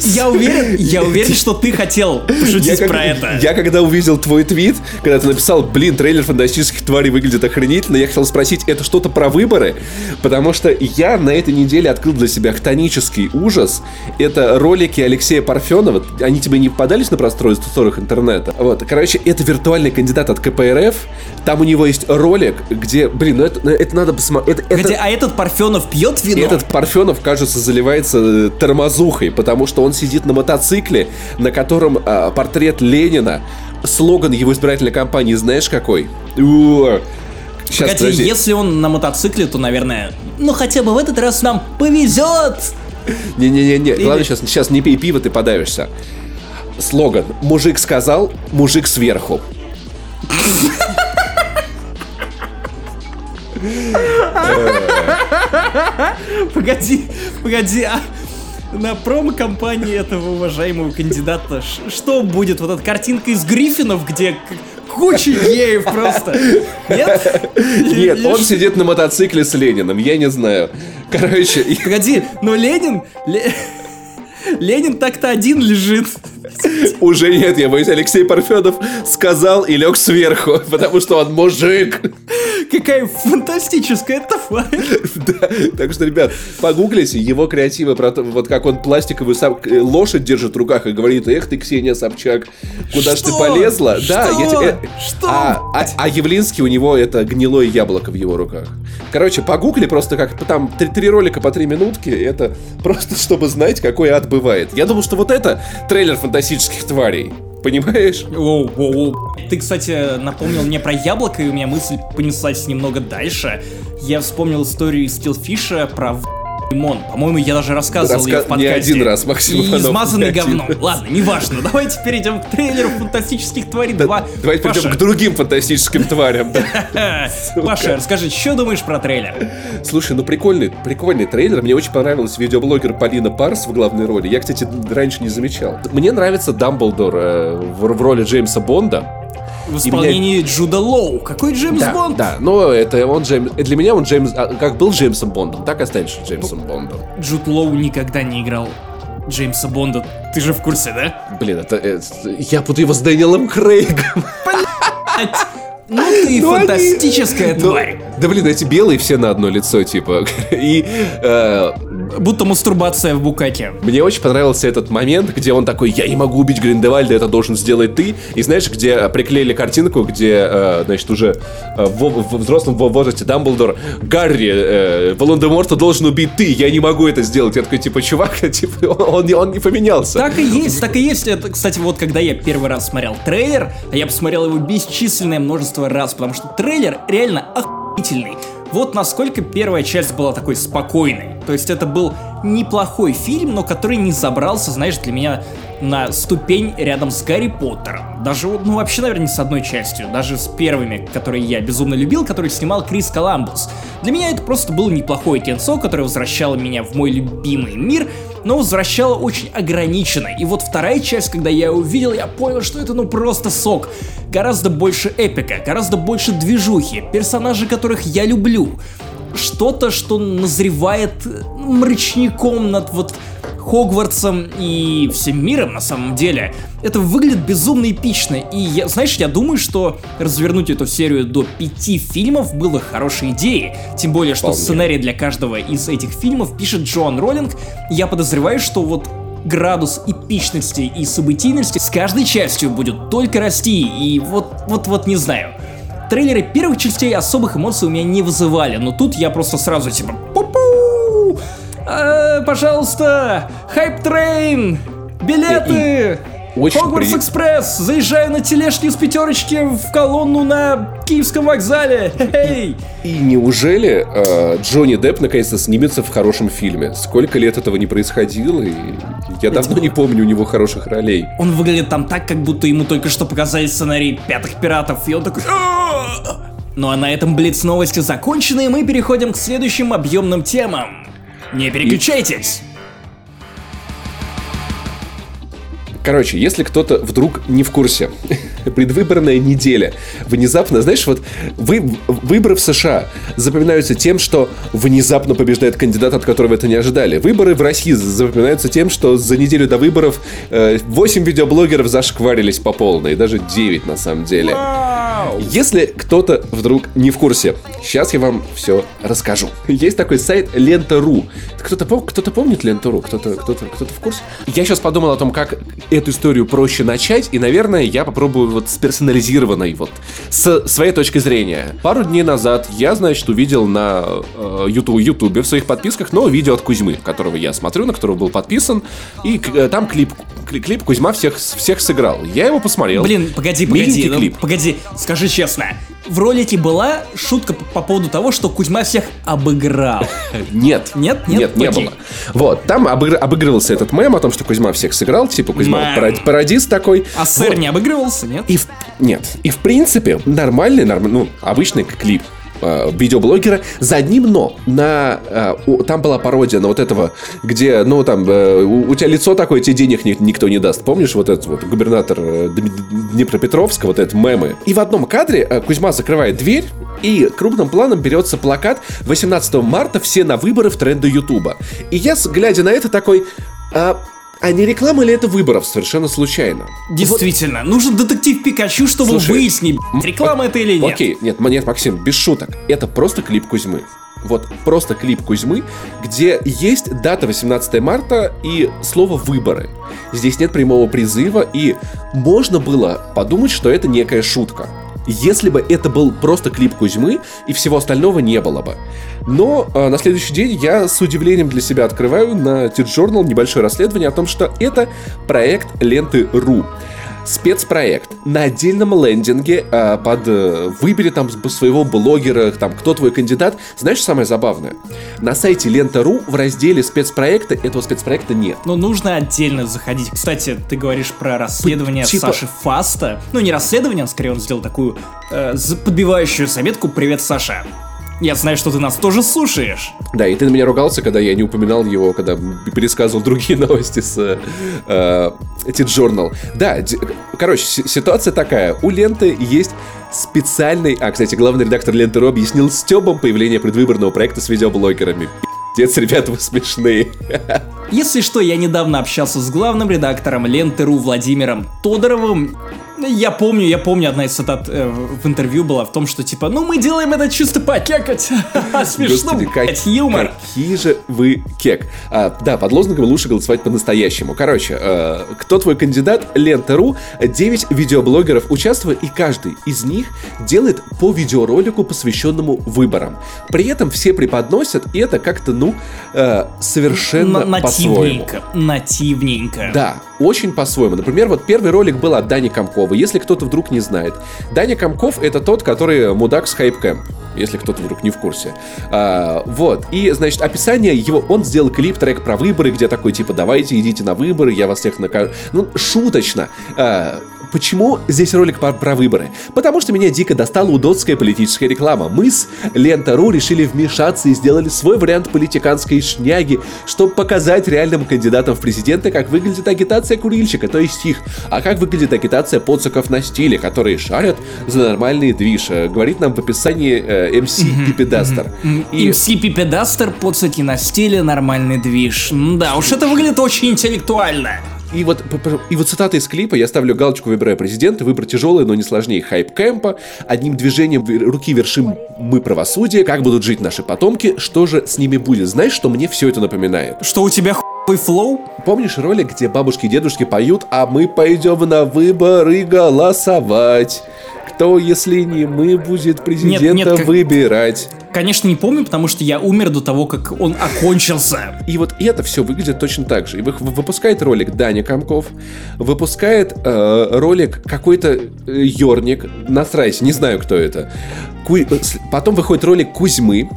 Я уверен, я уверен, что ты хотел пошутить я, про как, это. Я когда увидел твой твит, когда ты написал, блин, трейлер Фантастических Тварей выглядит охренительно, я хотел спросить, это что-то про выборы? Потому что я на этой неделе открыл для себя хтонический ужас. Это ролики Алексея Парфенова. Они тебе не попадались на просторах интернета? Вот, короче, это виртуальный кандидат от КПРФ, там у него есть ролик, где, блин, ну это, ну это надо посмотреть. Это, это... а этот Парфенов пьет вино? Этот Парфенов, кажется, заливается э, тормозухой, потому что он сидит на мотоцикле, на котором а, портрет Ленина, слоган его избирательной кампании, знаешь какой? Сейчас, Погоди, подожди. если он на мотоцикле, то, наверное, ну хотя бы в этот раз нам повезет. Не-не-не, главное сейчас, сейчас не пей пиво, ты подавишься. Слоган «Мужик сказал, мужик сверху». Погоди, погоди, а на промо-компании этого уважаемого кандидата что будет? Вот эта картинка из Гриффинов, где куча геев просто. Нет? Нет, он сидит на мотоцикле с Лениным, я не знаю. Короче... Погоди, но Ленин... Ленин так-то один лежит. Уже нет, я боюсь, Алексей Парфенов сказал и лег сверху, потому что он мужик. Какая фантастическая тварь. Да, так что, ребят, погуглите его креативы про то, вот как он пластиковую сам, э, лошадь держит в руках и говорит, эх ты, Ксения Собчак, куда ж ты полезла? Что? Да, я тебе... Что? А, а, а Явлинский у него это гнилое яблоко в его руках. Короче, погугли просто как там три, три ролика по три минутки, это просто чтобы знать, какой ад бывает. Я думал, что вот это трейлер фантастических тварей. Понимаешь? Воу, воу, воу. Ты, кстати, напомнил мне про яблоко, и у меня мысль понеслась немного дальше. Я вспомнил историю из Стилфиша про лимон. По-моему, я даже рассказывал Раска... ее в подкасте. Не один раз, Максим И измазанный говном. Ладно, неважно. Давайте перейдем к трейлеру фантастических тварей 2. Давайте перейдем к другим фантастическим тварям. Паша, расскажи, что думаешь про трейлер? Слушай, ну прикольный, прикольный трейлер. Мне очень понравился видеоблогер Полина Парс в главной роли. Я, кстати, раньше не замечал. Мне нравится Дамблдор э, в роли Джеймса Бонда. В исполнении меня... Джуда Лоу. Какой Джеймс да, Бонд? Да, но это он Джеймс... Для меня он Джеймс... А, как был Джеймсом Бондом, так и останется Джеймсом Бондом. Джуд Лоу никогда не играл Джеймса Бонда. Ты же в курсе, да? Блин, это... это я путаю его с Дэниелом Крейгом. Ну ты ну, фантастическая они... тварь. Ну, да блин, эти белые все на одно лицо, типа. И э, будто мастурбация в букаке. Мне очень понравился этот момент, где он такой, я не могу убить Гриндевальда, это должен сделать ты. И знаешь, где приклеили картинку, где, э, значит, уже э, в, взрослом возрасте Дамблдор, Гарри, э, Волан-де-Морта должен убить ты, я не могу это сделать. Я такой, типа, чувак, типа, он, он не поменялся. Так и есть, так и есть. Это, кстати, вот когда я первый раз смотрел трейлер, а я посмотрел его бесчисленное множество раз, потому что трейлер реально охуительный. Вот насколько первая часть была такой спокойной. То есть это был неплохой фильм, но который не забрался, знаешь, для меня на ступень рядом с Гарри Поттером. Даже, ну вообще, наверное, не с одной частью. Даже с первыми, которые я безумно любил, которые снимал Крис Коламбус. Для меня это просто было неплохое кинцо, которое возвращало меня в мой любимый мир, но возвращало очень ограниченно. И вот вторая часть, когда я увидел, я понял, что это ну просто сок. Гораздо больше эпика, гораздо больше движухи, персонажи, которых я люблю. Что-то, что назревает мрачником над вот Хогвартсом и всем миром на самом деле. Это выглядит безумно эпично. И я, знаешь, я думаю, что развернуть эту серию до пяти фильмов было хорошей идеей. Тем более, что Вполне. сценарий для каждого из этих фильмов пишет Джоан Роллинг. Я подозреваю, что вот градус эпичности и событийности с каждой частью будет только расти. И вот, вот, вот не знаю. Трейлеры первых частей особых эмоций у меня не вызывали, но тут я просто сразу типа пу-пу! Э, пожалуйста, hype train, билеты! Очень Хогвартс при... Экспресс! Заезжаю на тележке с пятерочки в колонну на Киевском вокзале! Хей! И неужели э, Джонни Депп наконец-то снимется в хорошем фильме? Сколько лет этого не происходило, и я давно не помню у него хороших ролей. Он выглядит там так, как будто ему только что показали сценарий «Пятых пиратов», и он такой... Ну а на этом Блиц новости закончены, и мы переходим к следующим объемным темам. Не переключайтесь! Короче, если кто-то вдруг не в курсе, предвыборная неделя, внезапно, знаешь, вот вы, выборы в США запоминаются тем, что внезапно побеждает кандидат, от которого это не ожидали. Выборы в России запоминаются тем, что за неделю до выборов э, 8 видеоблогеров зашкварились по полной, даже 9 на самом деле. Если кто-то вдруг не в курсе, сейчас я вам все расскажу. Есть такой сайт Лента.ру. Кто-то кто помнит Ленту.ру? Кто-то кто кто в курсе? Я сейчас подумал о том, как эту историю проще начать, и, наверное, я попробую вот с персонализированной, вот, с своей точки зрения. Пару дней назад я, значит, увидел на э, YouTube, YouTube в своих подписках новое видео от Кузьмы, которого я смотрю, на которого был подписан, и э, там клип клип Кузьма всех, всех сыграл. Я его посмотрел. Блин, погоди, погоди, ну, клип. погоди, скажи честно. В ролике была шутка по, по поводу того, что Кузьма всех обыграл. Нет. Нет? Нет, нет не было. Вот, там обыгр... обыгрывался этот мем о том, что Кузьма всех сыграл, типа Кузьма пародист такой. А сэр вот. не обыгрывался, нет? И в... Нет. И в принципе, нормальный, норм... ну, обычный клип э, видеоблогера за одним но. На, э, у, там была пародия на вот этого, где, ну, там, э, у, у тебя лицо такое, тебе денег ни, никто не даст. Помнишь вот этот вот губернатор э, Днепропетровска, вот этот мемы? И в одном кадре э, Кузьма закрывает дверь, и крупным планом берется плакат 18 марта «Все на выборы в тренды Ютуба». И я, глядя на это, такой... А, а не реклама ли это выборов совершенно случайно? Действительно, вот. нужен детектив Пикачу, чтобы Слушай, выяснить, реклама это или нет. Окей, нет, нет, Максим, без шуток. Это просто клип Кузьмы. Вот просто клип Кузьмы, где есть дата 18 марта и слово «выборы». Здесь нет прямого призыва, и можно было подумать, что это некая шутка если бы это был просто клип Кузьмы, и всего остального не было бы. Но э, на следующий день я с удивлением для себя открываю на T-Journal небольшое расследование о том, что это проект ленты.ру спецпроект на отдельном лендинге э, под э, выбери там своего блогера, там кто твой кандидат. Знаешь, самое забавное? На сайте лента.ру в разделе спецпроекта этого спецпроекта нет. Но нужно отдельно заходить. Кстати, ты говоришь про расследование типа... Саши Фаста. Ну, не расследование, скорее он сделал такую э, подбивающую заметку «Привет, Саша». Я знаю, что ты нас тоже слушаешь. Да, и ты на меня ругался, когда я не упоминал его, когда пересказывал другие новости с э, T-Journal. Да, короче, ситуация такая. У ленты есть специальный... А, кстати, главный редактор ленты.ру объяснил Стебом появление предвыборного проекта с видеоблогерами. Пиздец, ребята, вы смешные. Если что, я недавно общался с главным редактором Ленты.ру Владимиром Тодоровым. Я помню, я помню, одна из цитат э, в интервью была в том, что типа, ну мы делаем это чисто покекать. Смешно, Господи, как- блядь, юмор. Какие же вы кек. А, да, под лозунгом лучше голосовать по-настоящему. Короче, э, кто твой кандидат? Лента.ру. 9 видеоблогеров участвуют, и каждый из них делает по видеоролику, посвященному выборам. При этом все преподносят это как-то, ну, э, совершенно по-своему. Нативненько, нативненько. Да, очень по-своему. Например, вот первый ролик был от Дани Комкова. Если кто-то вдруг не знает. Даня Комков это тот, который мудак с хайпкэм. Если кто-то вдруг не в курсе. А, вот. И, значит, описание его... Он сделал клип, трек про выборы, где такой, типа, давайте, идите на выборы, я вас всех накажу. Ну, шуточно. А, Почему здесь ролик про, про выборы? Потому что меня дико достала удотская политическая реклама. Мы с Лента.ру решили вмешаться и сделали свой вариант политиканской шняги, чтобы показать реальным кандидатам в президенты, как выглядит агитация курильщика, то есть их, а как выглядит агитация поциков на стиле, которые шарят за нормальные движ, говорит нам в описании э, MC Пипедастер. И MC Пипедастер, поцеки на стиле, нормальный движ. Да, уж это выглядит очень интеллектуально. И вот, и вот цитата из клипа, я ставлю галочку, выбирая президента, выбор тяжелый, но не сложнее Hype Camp а, одним движением руки вершим мы правосудие, как будут жить наши потомки, что же с ними будет. Знаешь, что мне все это напоминает? Что у тебя хуй flow? Помнишь ролик, где бабушки и дедушки поют, а мы пойдем на выборы голосовать? Кто, если не мы, будет президента нет, как- выбирать? Конечно, не помню, потому что я умер до того, как он окончился. И вот это все выглядит точно так же. И вы- выпускает ролик Даня Комков, выпускает э, ролик какой-то э, Йорник, насрайся, не знаю, кто это. Ку- э, Потом выходит ролик Кузьмы,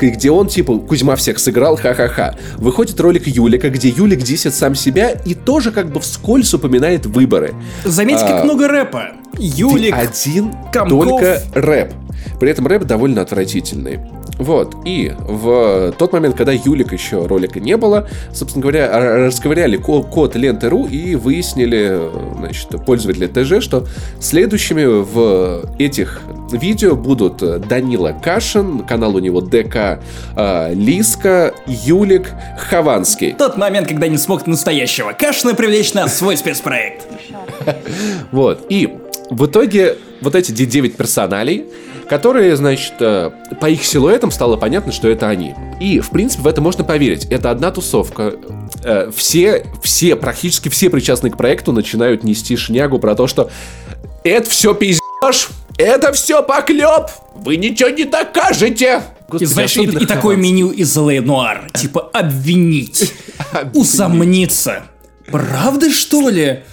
где он, типа, Кузьма всех сыграл, ха-ха-ха. Выходит ролик Юлика, где Юлик десит сам себя и тоже как бы вскользь упоминает выборы. Заметь, как А, много рэпа. Юлик, один Комков. только рэп. При этом рэп довольно отвратительный. Вот, и в тот момент, когда Юлик еще ролика не было, собственно говоря, р- расковыряли ко- код ленты.ру и выяснили, значит, пользователи ТЖ, что следующими в этих видео будут Данила Кашин, канал у него ДК э, Лиска, Юлик, Хованский. тот момент, когда не смог настоящего Кашина привлечь на свой спецпроект. Вот. И в итоге вот эти 9 персоналей, которые, значит, э, по их силуэтам стало понятно, что это они. И, в принципе, в это можно поверить. Это одна тусовка. Э, Все, все, практически все причастные к проекту начинают нести шнягу про то, что это все пиздеж, это все поклеп, вы ничего не докажете. И Господи, знаешь, и, особенно и такое Хованский. меню из Noir. Типа обвинить, усомниться. Правда, что ли?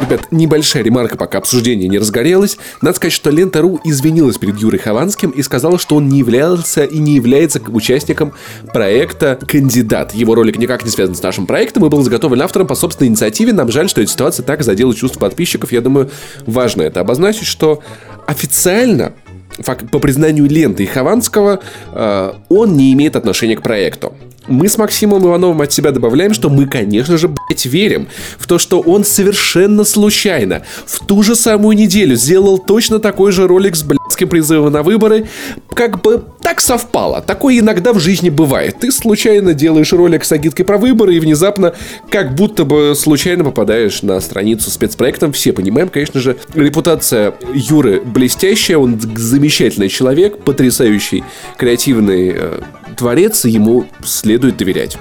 Ребят, небольшая ремарка, пока обсуждение не разгорелось. Надо сказать, что Лента.ру извинилась перед Юрой Хованским и сказала, что он не являлся и не является участником проекта «Кандидат». Его ролик никак не связан с нашим проектом и был заготовлен автором по собственной инициативе. Нам жаль, что эта ситуация так задела чувства подписчиков. Я думаю, важно это обозначить, что официально по признанию Ленты и Хованского, э, он не имеет отношения к проекту. Мы с Максимом Ивановым от себя добавляем, что мы, конечно же, блять, верим в то, что он совершенно случайно в ту же самую неделю сделал точно такой же ролик с блядским призывом на выборы. Как бы так совпало. Такое иногда в жизни бывает. Ты случайно делаешь ролик с агиткой про выборы и внезапно как будто бы случайно попадаешь на страницу спецпроектом. Все понимаем, конечно же, репутация Юры блестящая, он замечательный человек, потрясающий креативный э, творец, и ему следует доверять.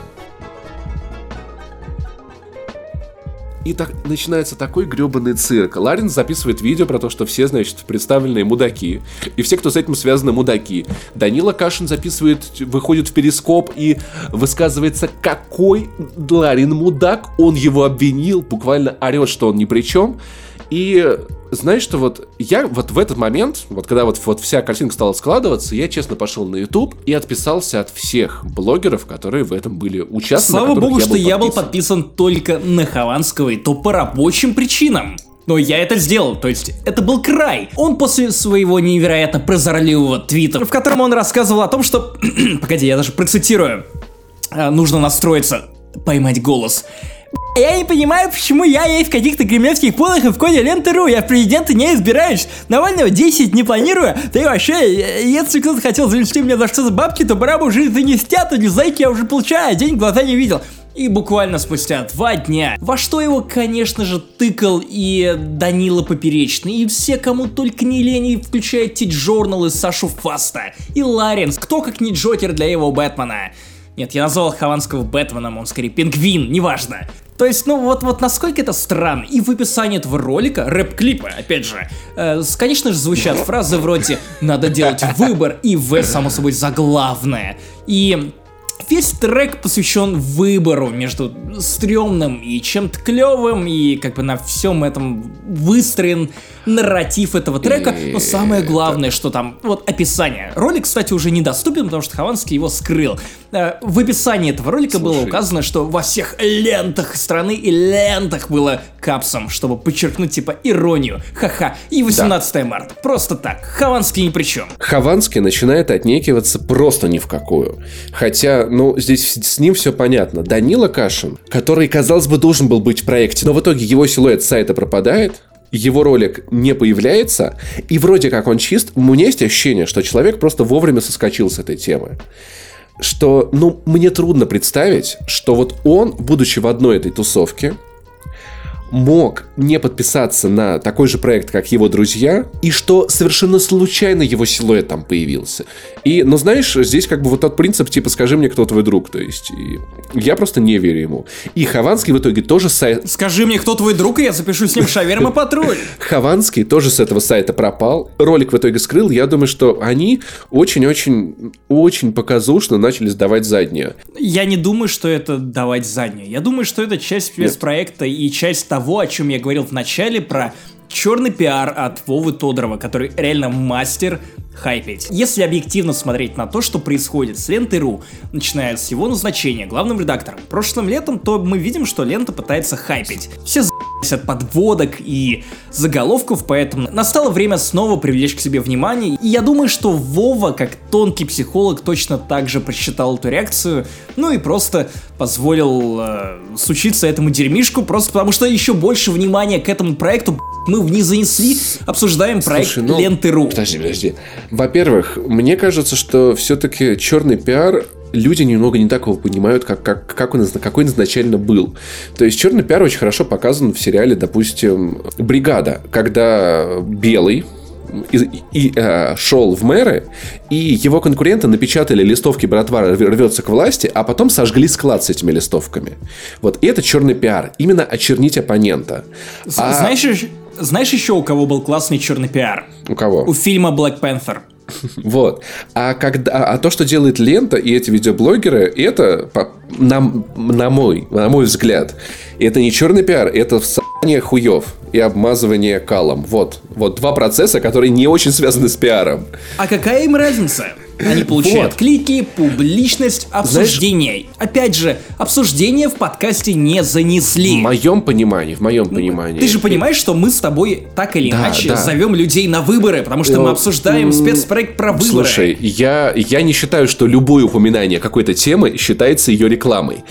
И так начинается такой гребаный цирк. Ларин записывает видео про то, что все, значит, представленные мудаки. И все, кто с этим связаны, мудаки. Данила Кашин записывает, выходит в перископ и высказывается, какой Ларин мудак. Он его обвинил, буквально орет, что он ни при чем. И знаешь, что вот я вот в этот момент, вот когда вот, вот вся картинка стала складываться, я честно пошел на YouTube и отписался от всех блогеров, которые в этом были участвованы. на Слава богу, что я был подписан. подписан только на Хованского, и то по рабочим причинам. Но я это сделал, то есть это был край. Он после своего невероятно прозорливого твита, в котором он рассказывал о том, что... Погоди, я даже процитирую. А, нужно настроиться, поймать голос. Я не понимаю, почему я есть в каких-то кремлевских полах и в коде ленты.ру. Я в президенты не избираюсь. Навального 10 не планирую. Да и вообще, если кто-то хотел завести мне за что за бабки, то пора бы уже занести, а дизлайки я уже получаю, а денег глаза не видел. И буквально спустя два дня, во что его, конечно же, тыкал и Данила Поперечный, и все, кому только не лень, включая Тит Журнал и Сашу Фаста, и Ларенс, кто как не Джокер для его Бэтмена. Нет, я назвал Хованского Бэтменом, он скорее пингвин, неважно. То есть, ну вот, вот насколько это странно. И в описании этого ролика, рэп-клипа, опять же, э, конечно же, звучат фразы вроде «надо делать выбор» и «В» само собой заглавное. И весь трек посвящен выбору между стрёмным и чем-то клевым, и как бы на всем этом выстроен нарратив этого трека. Но самое главное, что там, вот описание. Ролик, кстати, уже недоступен, потому что Хованский его скрыл. Э, в описании этого ролика Слушай. было указано, что во всех лентах страны и лентах было капсом, чтобы подчеркнуть, типа, иронию. Ха-ха. И 18 да. марта. Просто так. Хованский ни при чем. Хованский начинает отнекиваться просто ни в какую. Хотя, ну, здесь с ним все понятно. Данила Кашин, который, казалось бы, должен был быть в проекте, но в итоге его силуэт сайта пропадает, его ролик не появляется, и вроде как он чист, у меня есть ощущение, что человек просто вовремя соскочил с этой темы. Что, ну, мне трудно представить, что вот он, будучи в одной этой тусовке, мог не подписаться на такой же проект, как его друзья, и что совершенно случайно его силуэт там появился. И, ну знаешь, здесь как бы вот тот принцип, типа, скажи мне, кто твой друг, то есть, и я просто не верю ему. И Хованский в итоге тоже сайт... Скажи мне, кто твой друг, и я запишу с ним шаверма патруль. Хованский тоже с этого сайта пропал, ролик в итоге скрыл, я думаю, что они очень-очень, очень показушно начали сдавать заднюю. Я не думаю, что это давать заднюю. Я думаю, что это часть спецпроекта и часть того, о чем я говорил в начале, про черный пиар от Вовы Тодорова, который реально мастер хайпить. Если объективно смотреть на то, что происходит с лентой.ру, начиная с его назначения главным редактором прошлым летом, то мы видим, что лента пытается хайпить. Все за***сь от подводок и заголовков, поэтому настало время снова привлечь к себе внимание. И я думаю, что Вова, как тонкий психолог, точно так же просчитал эту реакцию, ну и просто позволил э, случиться этому дерьмишку, просто потому что еще больше внимания к этому проекту мы в не занесли, обсуждаем проект Слушай, ну, ленты.ру. Подожди, подожди. Во-первых, мне кажется, что все-таки черный пиар люди немного не так его понимают, как, как, как он, какой он изначально был. То есть черный пиар очень хорошо показан в сериале, допустим, «Бригада», когда белый, и, и э, шел в мэры, и его конкуренты напечатали листовки «Братва рвется к власти», а потом сожгли склад с этими листовками. Вот и это черный пиар. Именно очернить оппонента. А... Знаешь, знаешь еще у кого был классный черный пиар? У кого? У фильма Black Panther. Вот. А, когда, а то, что делает лента и эти видеоблогеры, это, на, на, мой, на мой взгляд, это не черный пиар, это всание хуев и обмазывание калом. Вот. Вот два процесса, которые не очень связаны с пиаром. А какая им разница? Они получают вот. клики, публичность, обсуждение. Знаешь, Опять же, обсуждение в подкасте не занесли. В моем понимании, в моем понимании. Ты же понимаешь, что мы с тобой так или да, иначе да. зовем людей на выборы, потому что мы обсуждаем спецпроект про выборы. Слушай, я, я не считаю, что любое упоминание какой-то темы считается ее рекламой.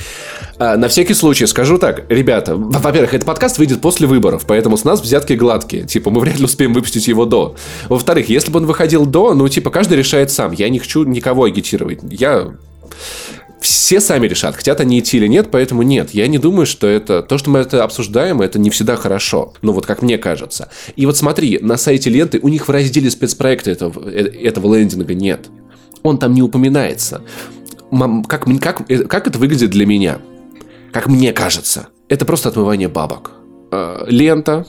А, на всякий случай скажу так, ребята, во-первых, этот подкаст выйдет после выборов, поэтому с нас взятки гладкие. Типа, мы вряд ли успеем выпустить его до. Во-вторых, если бы он выходил до, ну, типа, каждый решает сам. Я не хочу никого агитировать. Я все сами решат, хотят они идти или нет, поэтому нет, я не думаю, что это... То, что мы это обсуждаем, это не всегда хорошо. Ну, вот как мне кажется. И вот смотри, на сайте ленты у них в разделе спецпроекта этого, э, этого лендинга нет. Он там не упоминается. Как, как, э, как это выглядит для меня? Как мне кажется, это просто отмывание бабок. Э, лента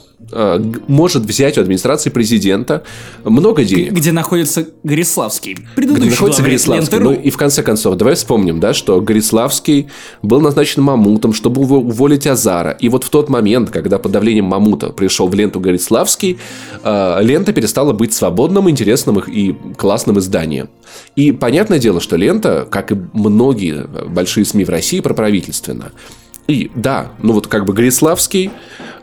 может взять у администрации президента много денег. Где находится Гориславский, предыдущий Где находится Гориславский. Ну и в конце концов, давай вспомним, да, что Гориславский был назначен Мамутом, чтобы уволить Азара. И вот в тот момент, когда под давлением Мамута пришел в ленту Гориславский, э, лента перестала быть свободным, интересным и классным изданием. И понятное дело, что лента, как и многие большие СМИ в России, проправительственна. И да, ну вот как бы Гриславский,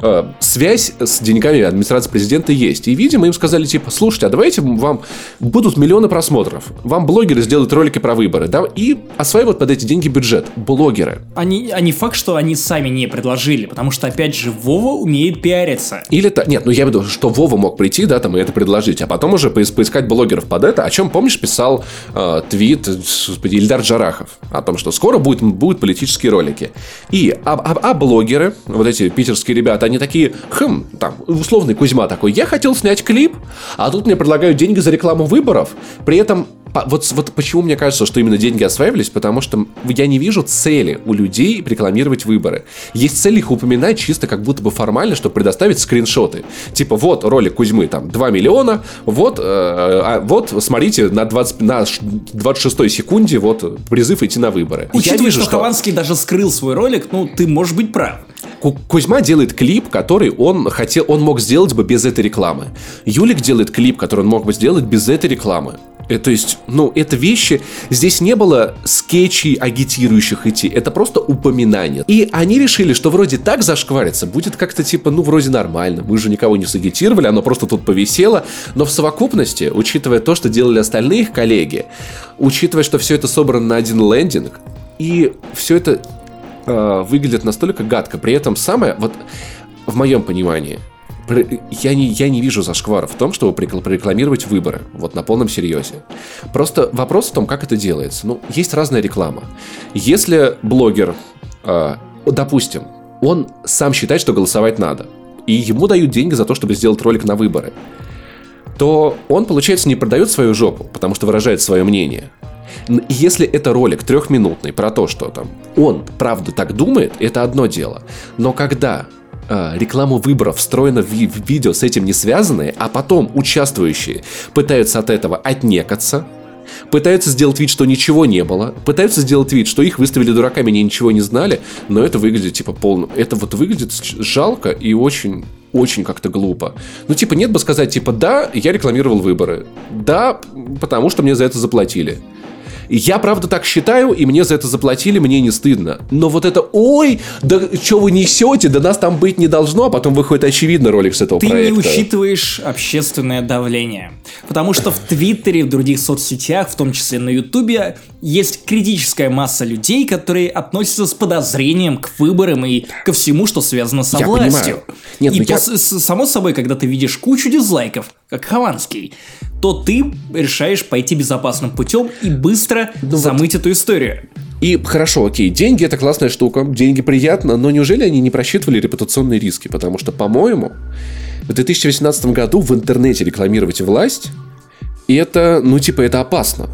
э, связь с деньгами администрации президента есть. И, видимо, им сказали, типа, слушайте, а давайте вам будут миллионы просмотров. Вам блогеры сделают ролики про выборы, да, и осваивают под эти деньги бюджет. Блогеры. Они, они факт, что они сами не предложили, потому что, опять же, Вова умеет пиариться. Или так, нет, ну я имею в виду, что Вова мог прийти, да, там и это предложить, а потом уже поис- поискать блогеров под это. О чем, помнишь, писал э, твит господи, Ильдар Джарахов о том, что скоро будет, будут политические ролики. И а, а, а блогеры, вот эти питерские ребята, они такие, хм, там, условный Кузьма такой, я хотел снять клип, а тут мне предлагают деньги за рекламу выборов, при этом вот, вот почему мне кажется, что именно деньги осваивались, потому что я не вижу цели у людей рекламировать выборы. Есть цель их упоминать чисто как будто бы формально, чтобы предоставить скриншоты. Типа, вот ролик Кузьмы, там, 2 миллиона, вот, э, а, вот смотрите, на, 20, на 26 секунде вот призыв идти на выборы. Учитывая, я вижу, что, что Хованский даже скрыл свой ролик, ну, ты можешь быть прав. Кузьма делает клип, который он хотел, он мог сделать бы без этой рекламы. Юлик делает клип, который он мог бы сделать без этой рекламы. Это, то есть, ну, это вещи, здесь не было скетчей, агитирующих идти, это просто упоминание. И они решили, что вроде так зашквариться будет как-то типа, ну, вроде нормально, мы же никого не сагитировали, оно просто тут повисело, но в совокупности, учитывая то, что делали остальные их коллеги, учитывая, что все это собрано на один лендинг, и все это э, выглядит настолько гадко, при этом самое, вот в моем понимании, я не, я не вижу зашквара в том, чтобы прорекламировать выборы, вот на полном серьезе. Просто вопрос в том, как это делается. Ну, есть разная реклама. Если блогер, э, допустим, он сам считает, что голосовать надо, и ему дают деньги за то, чтобы сделать ролик на выборы, то он, получается, не продает свою жопу, потому что выражает свое мнение. Если это ролик трехминутный про то, что там он правда так думает, это одно дело. Но когда э, рекламу выборов встроена в, видео с этим не связанные, а потом участвующие пытаются от этого отнекаться, пытаются сделать вид, что ничего не было, пытаются сделать вид, что их выставили дураками, они ничего не знали, но это выглядит типа полно. Это вот выглядит жалко и очень очень как-то глупо. Ну, типа, нет бы сказать, типа, да, я рекламировал выборы. Да, потому что мне за это заплатили. Я, правда, так считаю, и мне за это заплатили, мне не стыдно. Но вот это, ой, да что вы несете, да нас там быть не должно, а потом выходит очевидно ролик с этого Ты проекта. Ты не учитываешь общественное давление. Потому что в Твиттере, в других соцсетях, в том числе на Ютубе, есть критическая масса людей, которые относятся с подозрением к выборам и ко всему, что связано со я властью. Понимаю. Нет, и ну пос- я... само собой, когда ты видишь кучу дизлайков, как Хованский, то ты решаешь пойти безопасным путем и быстро ну замыть вот. эту историю. И хорошо, окей, деньги это классная штука, деньги приятно, но неужели они не просчитывали репутационные риски? Потому что, по-моему, в 2018 году в интернете рекламировать власть, и это, ну, типа, это опасно.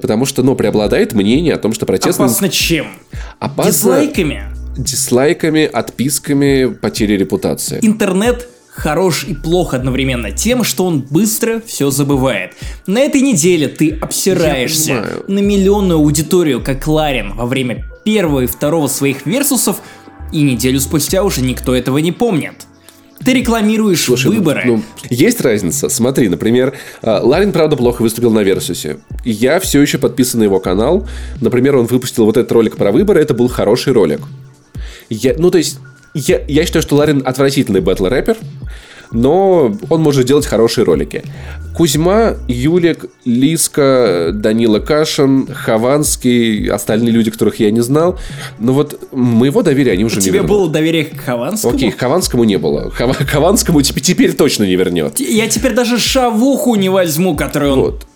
Потому что, ну, преобладает мнение о том, что протестные... Опасно чем? Опасно... Дизлайками? Дизлайками, отписками, потерей репутации. Интернет хорош и плох одновременно тем, что он быстро все забывает. На этой неделе ты обсираешься на миллионную аудиторию, как Ларин, во время первого и второго своих версусов, и неделю спустя уже никто этого не помнит. Ты рекламируешь Слушай, выборы. Ну, есть разница. Смотри, например, а, Ларин, правда, плохо выступил на Версусе. Я все еще подписан на его канал. Например, он выпустил вот этот ролик про выборы. Это был хороший ролик. Я, ну, то есть, я, я считаю, что Ларин отвратительный батл-рэпер, но он может делать хорошие ролики. Кузьма, Юлик, Лиска, Данила Кашин, Хованский, остальные люди, которых я не знал. Но вот моего доверия они уже У не тебя было доверие к Хованскому? Окей, к Хованскому не было. Хова, Хованскому теперь, теперь точно не вернет. Я теперь даже шавуху не возьму, которую он вот.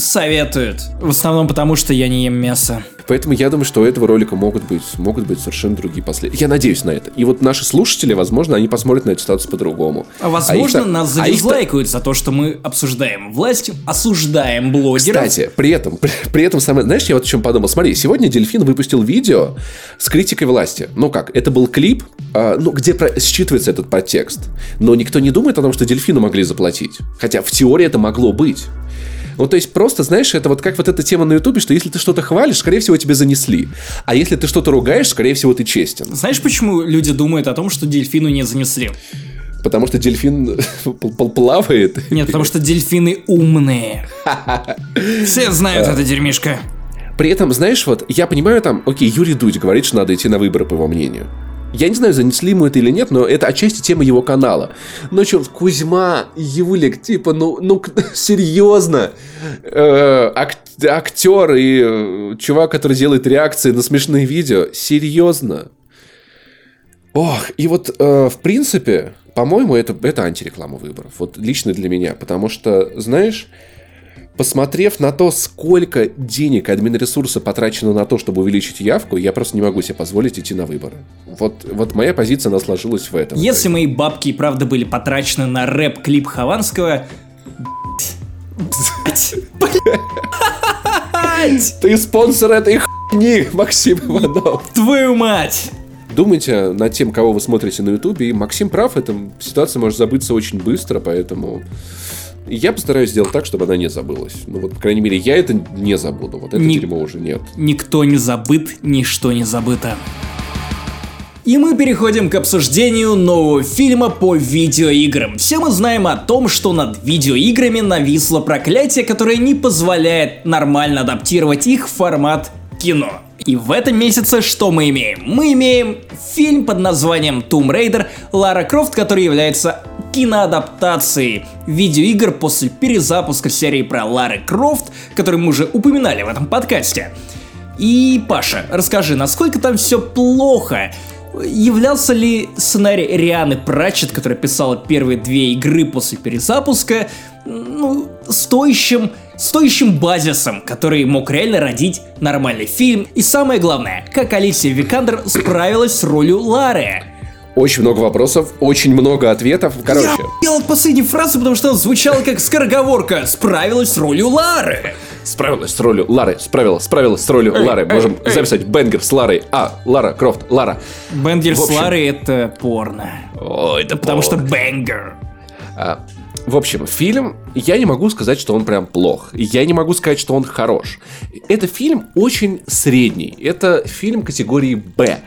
Советует. В основном потому, что я не ем мясо. Поэтому я думаю, что у этого ролика могут быть, могут быть совершенно другие последствия. Я надеюсь на это. И вот наши слушатели, возможно, они посмотрят на эту ситуацию по-другому. А возможно, а нас задизлайкают а за то, что мы обсуждаем власть, осуждаем блогеров. Кстати, при этом, при, при этом самое, знаешь, я вот о чем подумал. Смотри, сегодня Дельфин выпустил видео с критикой власти. Ну как, это был клип, э, ну, где про, считывается этот подтекст. Но никто не думает о том, что Дельфину могли заплатить. Хотя в теории это могло быть. Ну, то есть просто, знаешь, это вот как вот эта тема на Ютубе, что если ты что-то хвалишь, скорее всего, тебе занесли. А если ты что-то ругаешь, скорее всего, ты честен. Знаешь, почему люди думают о том, что дельфину не занесли? Потому что дельфин плавает? Нет, потому что дельфины умные. Все знают это дерьмишко. При этом, знаешь, вот, я понимаю там, окей, Юрий Дудь говорит, что надо идти на выборы, по его мнению. Я не знаю, занесли ему это или нет, но это отчасти тема его канала. Но черт, Кузьма, Юлик, типа, ну, ну серьезно. Э, ак актер и э, чувак, который делает реакции на смешные видео, серьезно. Ох, и вот, э, в принципе, по-моему, это, это антиреклама выборов. Вот лично для меня. Потому что, знаешь, посмотрев на то, сколько денег админ ресурса потрачено на то, чтобы увеличить явку, я просто не могу себе позволить идти на выборы. Вот, вот моя позиция, она сложилась в этом. Если мои бабки и правда были потрачены на рэп-клип Хованского... Ты спонсор этой хуйни, Максим Иванов. Твою мать! Думайте над тем, кого вы смотрите на Ютубе. И Максим прав, эта ситуация может забыться очень быстро, поэтому я постараюсь сделать так, чтобы она не забылась. Ну вот, по крайней мере, я это не забуду. Вот это Ни... дерьмо уже нет. Никто не забыт, ничто не забыто. И мы переходим к обсуждению нового фильма по видеоиграм. Все мы знаем о том, что над видеоиграми нависло проклятие, которое не позволяет нормально адаптировать их в формат кино. И в этом месяце что мы имеем? Мы имеем фильм под названием Tomb Raider Лара Крофт, который является киноадаптацией видеоигр после перезапуска серии про Лары Крофт, которую мы уже упоминали в этом подкасте. И, Паша, расскажи, насколько там все плохо? Являлся ли сценарий Рианы Пратчет, которая писала первые две игры после перезапуска, ну, стоящим, стоящим базисом, который мог реально родить нормальный фильм? И самое главное, как Алисия Викандер справилась с ролью Лары? Очень много вопросов, очень много ответов. Короче. Я делал последнюю фразу, потому что она звучала как скороговорка. Справилась с ролью Лары. Справилась с ролью Лары. Справилась, справилась с ролью эй, Лары. Можем эй. записать Бенгер с Ларой. А, Лара, Крофт, Лара. Бенгер с Ларой это порно. О, это Потому порно. что Бенгер. А, в общем, фильм, я не могу сказать, что он прям плох. Я не могу сказать, что он хорош. Это фильм очень средний. Это фильм категории «Б».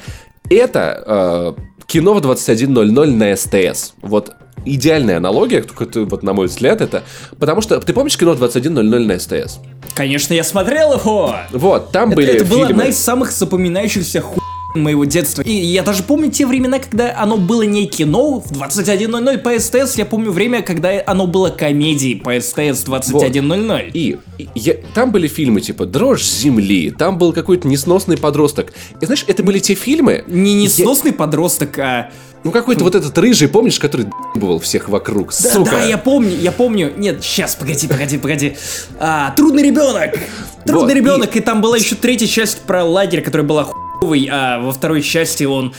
Это э, кино в 21.00 на СТС. Вот идеальная аналогия, только вот на мой взгляд, это... Потому что, ты помнишь кино 21.00 на СТС? Конечно, я смотрел его! Вот, там это, были Это фильмы... была одна из самых запоминающихся ху моего детства. И я даже помню те времена, когда оно было не кино в 21.00 по СТС. Я помню время, когда оно было комедией по СТС 21.00. Вот. И, и я, там были фильмы типа «Дрожь земли», там был какой-то несносный подросток. И знаешь, это были те фильмы... Не несносный я... подросток, а... Ну какой-то вот этот рыжий, помнишь, который бывал всех вокруг, да, сука. Да, я помню, я помню. Нет, сейчас, погоди, погоди, погоди. А, трудный ребенок. Трудный вот, ребенок, и... и там была еще третья часть про лагерь, которая была ху а во второй части он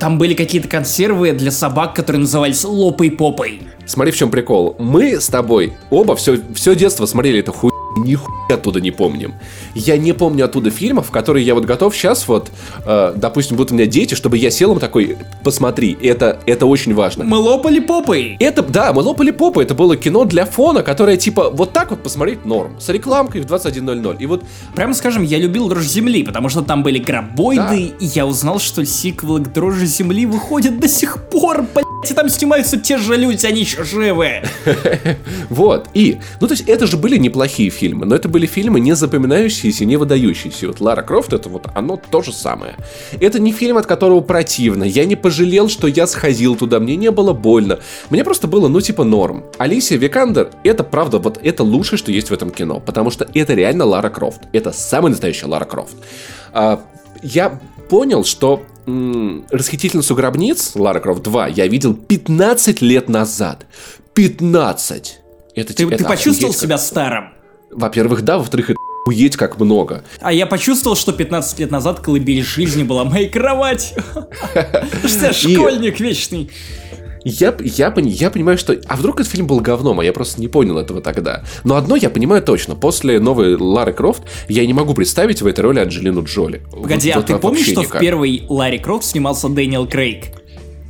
там были какие-то консервы для собак, которые назывались лопой попой. Смотри, в чем прикол. Мы с тобой оба все, все детство смотрели эту хуйню нихуя оттуда не помним. Я не помню оттуда фильмов, которые я вот готов сейчас вот, э, допустим, будут у меня дети, чтобы я сел им такой, посмотри, это, это очень важно. Мы лопали попой. Это, да, мы лопали попой, это было кино для фона, которое типа вот так вот посмотреть норм, с рекламкой в 21.00. И вот... Прямо скажем, я любил Дрожь Земли, потому что там были грабоиды, да. и я узнал, что сиквелы к Дрожи Земли выходят до сих пор, блять, и там снимаются те же люди, они еще живы. Вот, и, ну то есть это же были неплохие фильмы но это были фильмы не запоминающиеся, не выдающиеся. Вот Лара Крофт это вот оно то же самое. Это не фильм, от которого противно. Я не пожалел, что я сходил туда, мне не было больно. Мне просто было, ну, типа, норм. Алисия Викандер, это правда, вот это лучшее, что есть в этом кино, потому что это реально Лара Крофт. Это самая настоящая Лара Крофт. А, я понял, что м- «Расхитительницу гробниц» Лара Крофт 2 я видел 15 лет назад. 15! Это, ты, это ты почувствовал как... себя старым? Во-первых, да, во-вторых, это уедь как много. А я почувствовал, что 15 лет назад колыбель жизни была моей кровать. Что школьник вечный. Я, я, я понимаю, что... А вдруг этот фильм был говном, а я просто не понял этого тогда. Но одно я понимаю точно. После новой Лары Крофт я не могу представить в этой роли Анджелину Джоли. Погоди, вот, а вот ты помнишь, что никак. в первой Ларе Крофт снимался Дэниел Крейг?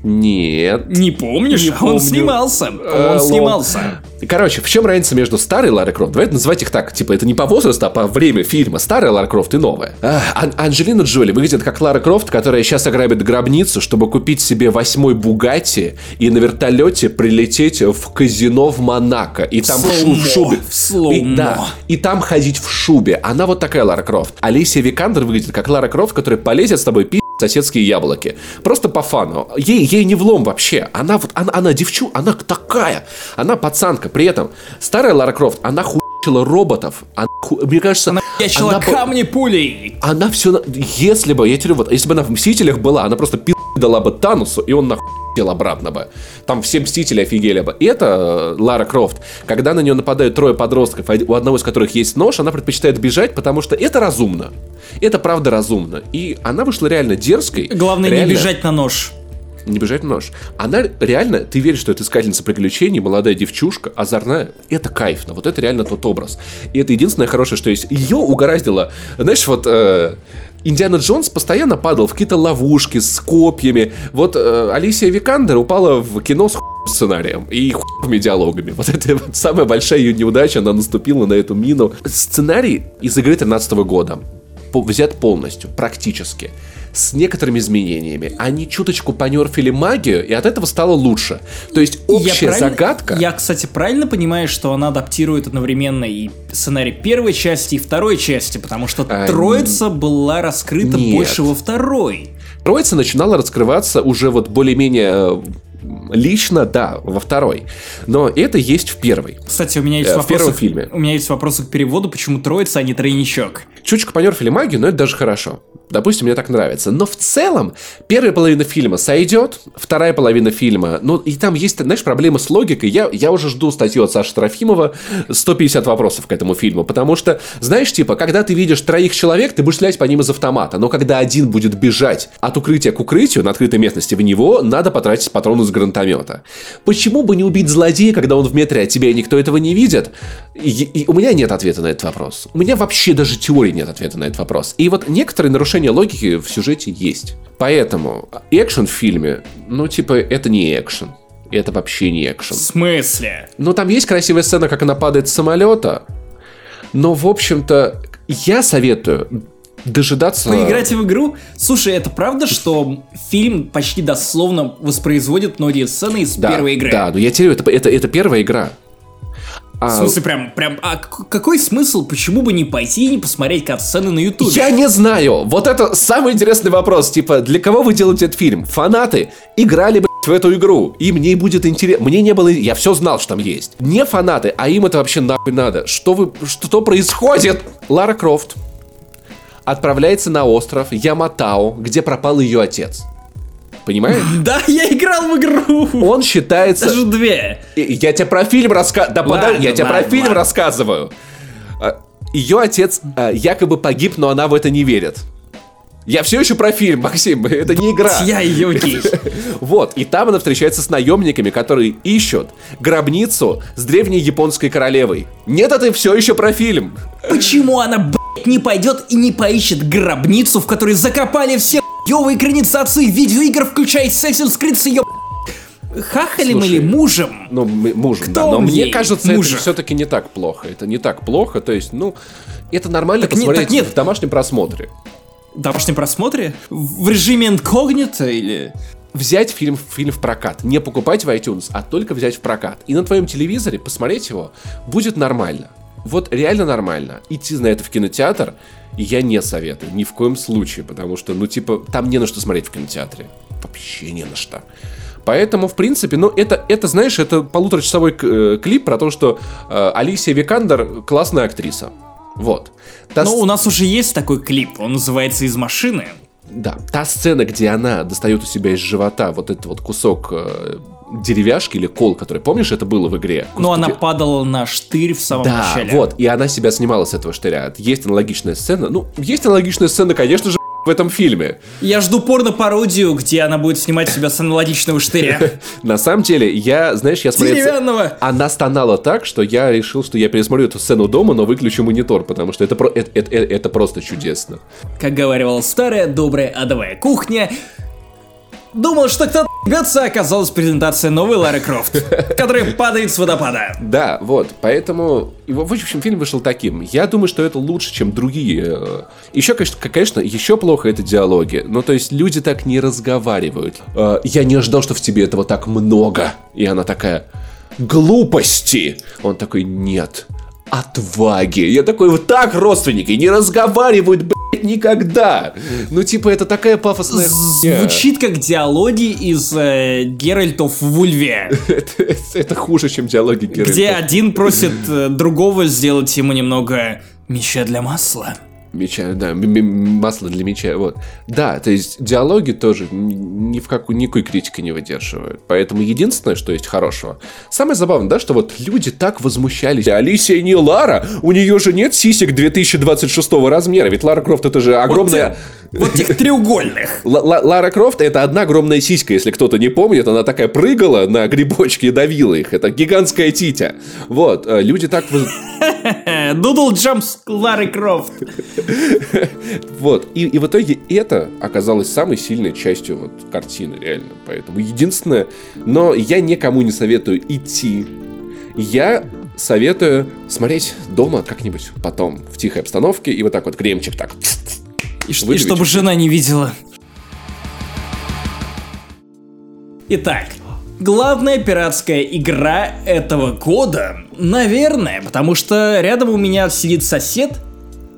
Нет. Не помнишь? Не Он помню. снимался. Э, Он lol. снимался. Короче, в чем разница между старой Ларой Крофт? Давайте называть их так. Типа, это не по возрасту, а по время фильма. Старая Лара Крофт и новая. А, Ан- Анджелина Джоли выглядит как Лара Крофт, которая сейчас ограбит гробницу, чтобы купить себе восьмой Бугатти и на вертолете прилететь в казино в Монако. И там в, шу- в шубе. в. И, да, и там ходить в шубе. Она вот такая Лара Крофт. Алисия Викандер выглядит как Лара Крофт, которая полезет с тобой пи*** соседские яблоки. Просто по фану. Ей, ей не влом вообще. Она вот, она, она девчу, она такая. Она пацанка. При этом старая Лара Крофт, она хуячила роботов. Она Мне кажется, Она ячила она камни пулей. она все... Если бы, я тебе вот, если бы она в Мстителях была, она просто пи*** дала бы Танусу, и он нахуй обратно бы. Там все Мстители офигели бы. И это э, Лара Крофт. Когда на нее нападают трое подростков, у одного из которых есть нож, она предпочитает бежать, потому что это разумно. Это правда разумно. И она вышла реально дерзкой. Главное реально- не бежать на нож. Не бежать нож. Она реально, ты веришь, что это искательница приключений, молодая девчушка, озорная. Это кайфно. Вот это реально тот образ. И это единственное хорошее, что есть. Ее угораздило. Знаешь, вот э, Индиана Джонс постоянно падал в какие-то ловушки с копьями. Вот э, Алисия Викандер упала в кино с сценарием и хуевыми диалогами. Вот это вот самая большая ее неудача, она наступила на эту мину. Сценарий из игры 13 года взят полностью, практически. С некоторыми изменениями. Они чуточку понерфили магию, и от этого стало лучше. То есть общая Я загадка... Я, кстати, правильно понимаю, что она адаптирует одновременно и сценарий первой части, и второй части, потому что А, Троица была раскрыта нет. больше во второй. Троица начинала раскрываться уже вот более-менее э, лично, да, во второй. Но это есть в первой. Кстати, у меня есть Э, в вопросы. первом фильме. У меня есть вопросы к переводу, почему Троица, а не Тройничок. Чуточку понерфили магию, но это даже хорошо. Допустим, мне так нравится. Но в целом, первая половина фильма сойдет, вторая половина фильма, ну, и там есть, знаешь, проблемы с логикой. Я, я уже жду статью от Саши Трофимова 150 вопросов к этому фильму, потому что, знаешь, типа, когда ты видишь троих человек, ты будешь стрелять по ним из автомата, но когда один будет бежать от укрытия к укрытию на открытой местности, в него надо потратить патроны из гранатомета. Почему бы не убить злодея, когда он в метре от тебя и никто этого не видит? И, и у меня нет ответа на этот вопрос. У меня вообще даже теории нет ответа на этот вопрос. И вот некоторые нарушения логики в сюжете есть. Поэтому экшен в фильме, ну, типа, это не экшен. Это вообще не экшен. В смысле? Ну, там есть красивая сцена, как она падает с самолета. Но, в общем-то, я советую дожидаться... Поиграть в игру? Слушай, это правда, что фильм почти дословно воспроизводит многие сцены из да, первой игры? Да, но я говорю, это, это, это первая игра. В А, смысле, прям, прям, а какой смысл, почему бы не пойти и не посмотреть кат-сцены на ютубе? Я не знаю. Вот это самый интересный вопрос. Типа, для кого вы делаете этот фильм? Фанаты играли, блядь, в эту игру. И мне будет интересно. Мне не было... Я все знал, что там есть. Не фанаты, а им это вообще нахуй надо. Что вы... Что происходит? Лара Крофт отправляется на остров Яматао, где пропал ее отец. Понимаешь? Да, я играл в игру! Он считается... Даже две. Я тебе про фильм рассказываю. Да подожди, я тебе про фильм рассказываю. Ее отец а, якобы погиб, но она в это не верит. Я все еще про фильм, Максим, это не игра. Я ее гей. Вот, и там она встречается с наемниками, которые ищут гробницу с древней японской королевой. Нет, это все еще про фильм. Почему она, не пойдет и не поищет гробницу, в которой закопали все ёвые экранизации видеоигр, включая Assassin's Creed с ее хахалем Слушай, или мужем? Ну, мужем, да. Кто Но мне кажется, Мужа. это все-таки не так плохо. Это не так плохо. То есть, ну, это нормально Так посмотреть так нет. в домашнем просмотре. В домашнем просмотре? В режиме инкогнито или... взять фильм, фильм в прокат. Не покупать в iTunes, а только взять в прокат. И на твоем телевизоре посмотреть его будет нормально. Вот реально нормально. Идти на это в кинотеатр я не советую. Ни в коем случае. Потому что, ну, типа, там не на что смотреть в кинотеатре. Вообще не на что. Поэтому, в принципе, ну, это, это знаешь, это полуторачасовой э, клип про то, что э, Алисия Викандер классная актриса. Вот. Та Ну, у нас уже есть такой клип, он называется «Из машины». да, та сцена, где она достает у себя из живота вот этот вот кусок э, деревяшки или кол, который, помнишь, это было в игре? Но она Господи. падала на штырь в самом Да, начале. вот, и она себя снимала с этого штыря. Есть аналогичная сцена. Ну, есть аналогичная сцена, конечно же, в этом фильме. Я жду порно-пародию, где она будет снимать себя с аналогичного штыря. На самом деле, я, знаешь, я смотрел... Деревянного. Она стонала так, что я решил, что я пересмотрю эту сцену дома, но выключу монитор, потому что это, это, это- это просто чудесно. Как говаривала старая добрая адовая кухня, думал, что кто-то Гаться оказалась презентация новой Лары Крофт, которая падает с водопада. Да, вот, поэтому, в общем, фильм вышел таким. Я думаю, что это лучше, чем другие. Еще, конечно, конечно, еще плохо это диалоги. Ну, то есть люди так не разговаривают. «Э, Я не ожидал, что в тебе этого так много. И она такая, глупости. Он такой, нет, отваги. Я такой, вот так родственники не разговаривают, блядь, никогда. Ну, типа, это такая пафосная. Звучит как диалоги из э, Геральтов в Вульве, Это, это хуже, чем диалоги Геральта. где один просит э, другого сделать ему немного меча для масла. Меча, да, масло для меча, вот. Да, то есть диалоги тоже ни в какую, никакой критики не выдерживают. Поэтому единственное, что есть хорошего. Самое забавное, да, что вот люди так возмущались. Алисия не Лара, у нее же нет сисек 2026 размера, ведь Лара Крофт это же огромная... Вот тех треугольных. Л- Ла- Лара Крофт это одна огромная сиська, если кто-то не помнит, она такая прыгала на грибочки и давила их. Это гигантская титя. Вот, э, люди так... Doodle Jump с Ларой Крофт. Вот. И, и в итоге это оказалось самой сильной частью вот картины, реально. Поэтому единственное... Но я никому не советую идти. Я советую смотреть дома как-нибудь потом, в тихой обстановке, и вот так вот кремчик так. И, и чтобы жена не видела. Итак, главная пиратская игра этого года, наверное, потому что рядом у меня сидит сосед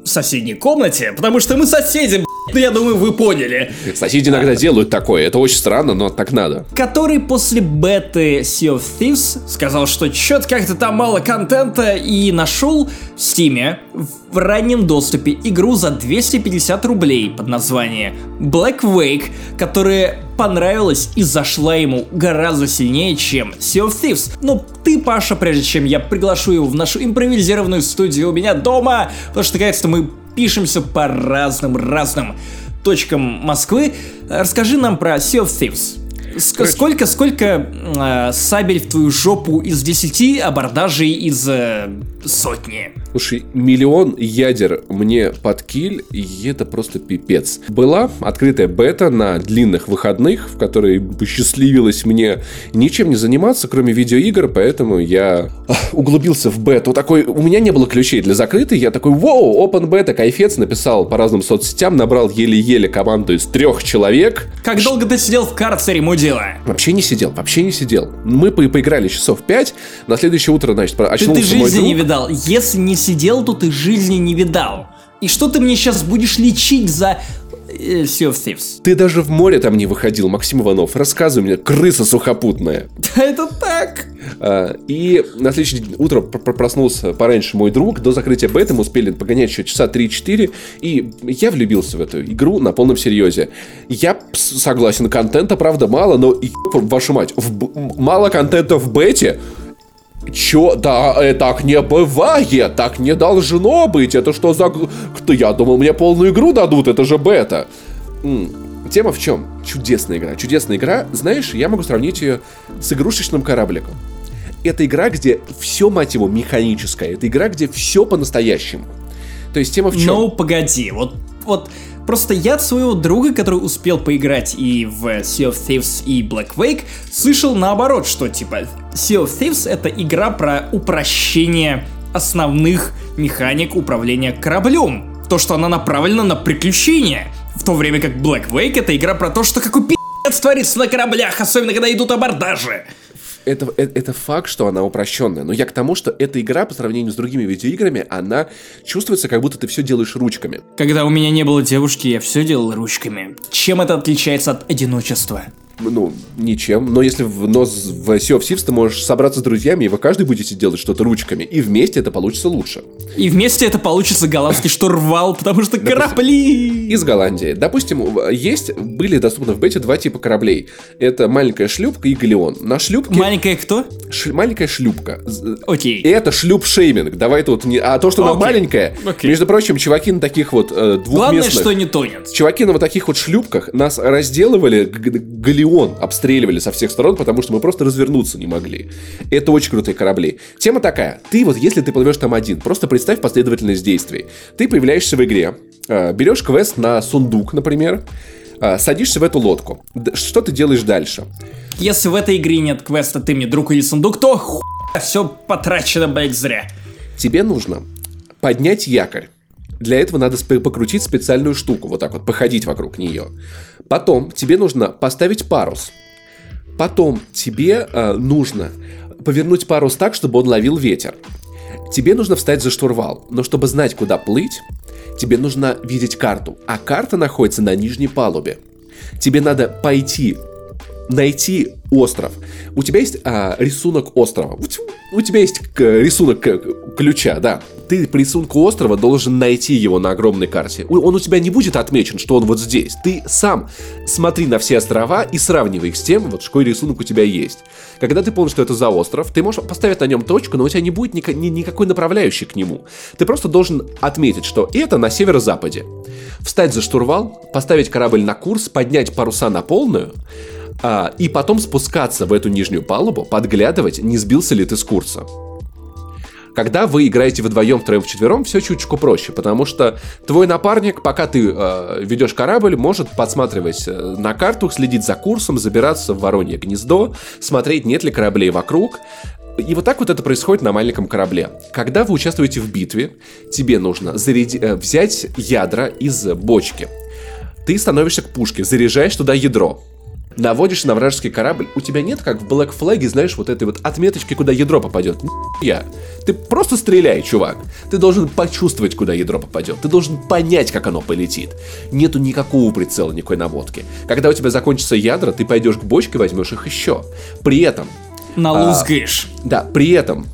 в соседней комнате, потому что мы соседи, ну я думаю, вы поняли. Соседи иногда делают такое. Это очень странно, но так надо. Который после беты Sea of Thieves сказал, что чё-то как-то там мало контента и нашел в Стиме в раннем доступе игру за 250 рублей под названием Black Wake, которая понравилась и зашла ему гораздо сильнее, чем Sea of Thieves. Но ты, Паша, прежде чем я приглашу его в нашу импровизированную студию у меня дома, потому что, наконец-то, мы пишемся по разным-разным точкам Москвы, расскажи нам про Sea of Thieves. Ск-. Сколько, сколько э, сабель в твою жопу из 10, абордажей из э, сотни? Слушай, миллион ядер мне под киль, и это просто пипец. Была открытая бета на длинных выходных, в которой посчастливилось мне ничем не заниматься, кроме видеоигр, поэтому я углубился в бету. Такой, у меня не было ключей для закрытой, я такой, вау, open бета, кайфец, написал по разным соцсетям, набрал еле-еле команду из трех человек, Как долго ты сидел в карцере, мудила? Вообще не сидел, вообще не сидел. Мы по- поиграли часов 5, на следующее утро, значит, Ты, очнулся ты мой жизни не видал. Если не сидел, то ты жизни не видал. И что ты мне сейчас будешь лечить за Sea of Thieves? Ты даже в море там не выходил, Максим Иванов. Рассказывай мне, крыса сухопутная. Да это так. А, И на следующее день- утро пр- пр- проснулся пораньше мой друг. До закрытия беты мы успели погонять еще часа 3-4. И я влюбился в эту игру на полном серьезе. Я согласен, контента, правда, мало, но вашу мать, в мало контента в бете. Чё? Да, э, так не бывает, так не должно быть. Это что за... Кто? Я думал, мне полную игру дадут, это же бета. М, Тема в чем? Чудесная игра. Чудесная игра. Знаешь, я могу сравнить ее с игрушечным корабликом. Это игра, где все, мать его, механическое. Это игра, где все по-настоящему. То есть тема в чем? Ну, погоди, вот, вот просто я от своего друга, который успел поиграть и в Sea of Thieves и Black Wake, слышал наоборот, что типа Sea of Thieves это игра про упрощение основных механик управления кораблем. То, что она направлена на приключения. В то время как Black Wake это игра про то, что какой пи***ц творится на кораблях, особенно когда идут абордажи. Это, э- это факт, что она упрощенная. Но я к тому, что эта игра, по сравнению с другими видеоиграми, она чувствуется, как будто ты все делаешь ручками. Когда у меня не было девушки, я все делал ручками. Чем это отличается от одиночества? Ну, ничем. Но если в, но в Sea of Thieves ты можешь собраться с друзьями, и вы каждый будете делать что-то ручками, и вместе это получится лучше. И вместе это получится голландский штурвал, потому что корабли. Из Голландии. Допустим, есть, были доступны в бете два типа кораблей. Это маленькая шлюпка и галеон. На шлюпке... Маленькая кто? ш- маленькая шлюпка. Окей. И это шлюп-шейминг. Давай тут не... А то, что она Окей. маленькая... Окей. Между прочим, чуваки на таких вот э, двухместных... Главное, что не тонет. Чуваки на вот таких вот шлюпках нас разделывали, г- галеон обстреливали со всех сторон, потому что мы просто развернуться не могли. Это очень крутые корабли. Тема такая. Ты вот, если ты плывешь там один, просто представь последовательность действий. Ты появляешься в игре, э, берешь квест на сундук, например, А, садишься в эту лодку. Что ты делаешь дальше? Если в этой игре нет квеста «Ты мне друг или сундук», то хуй все потрачено, блядь, зря. Тебе нужно поднять якорь. Для этого надо покрутить специальную штуку, вот так вот, походить вокруг нее. Потом тебе нужно поставить парус. Потом тебе э, нужно повернуть парус так, чтобы он ловил ветер. Тебе нужно встать за штурвал, но чтобы знать, куда плыть, тебе нужно видеть карту, а карта находится на нижней палубе. Тебе надо пойти найти остров. У тебя есть а, рисунок острова. У У тебя есть к- рисунок э, ключа, да. Ты по рисунку острова должен найти его на огромной карте. Он у тебя не будет отмечен, что он вот здесь. Ты сам смотри на все острова и сравнивай их с тем, вот какой рисунок у тебя есть. Когда ты помнишь, что это за остров, ты можешь поставить на нем точку, но у тебя не будет ника- ни- никакой направляющей к нему. Ты просто должен отметить, что это на северо-западе. Встать за штурвал, поставить корабль на курс, поднять паруса на полную, а, и потом спускаться в эту нижнюю палубу, подглядывать, не сбился ли ты с курса. Когда вы играете вдвоем, втроем, вчетвером, все чуточку проще, потому что твой напарник, пока ты э, ведешь корабль, может подсматривать э, на карту, следить за курсом, забираться в воронье гнездо, смотреть, нет ли кораблей вокруг. И вот так вот это происходит на маленьком корабле. Когда вы участвуете в битве, тебе нужно заряди- э, взять ядра из бочки. Ты становишься к пушке, заряжаешь туда ядро. Наводишь на вражеский корабль, у тебя нет, как в Black Flag, знаешь, вот этой вот отметочки, куда ядро попадет. Я. Ты просто стреляй, чувак. Ты должен почувствовать, куда ядро попадет. Ты должен понять, как оно полетит. Нету никакого прицела, никакой наводки. Когда у тебя закончатся ядра, ты пойдешь к бочке, возьмешь их еще. При этом Налузгаешь. да, при этом,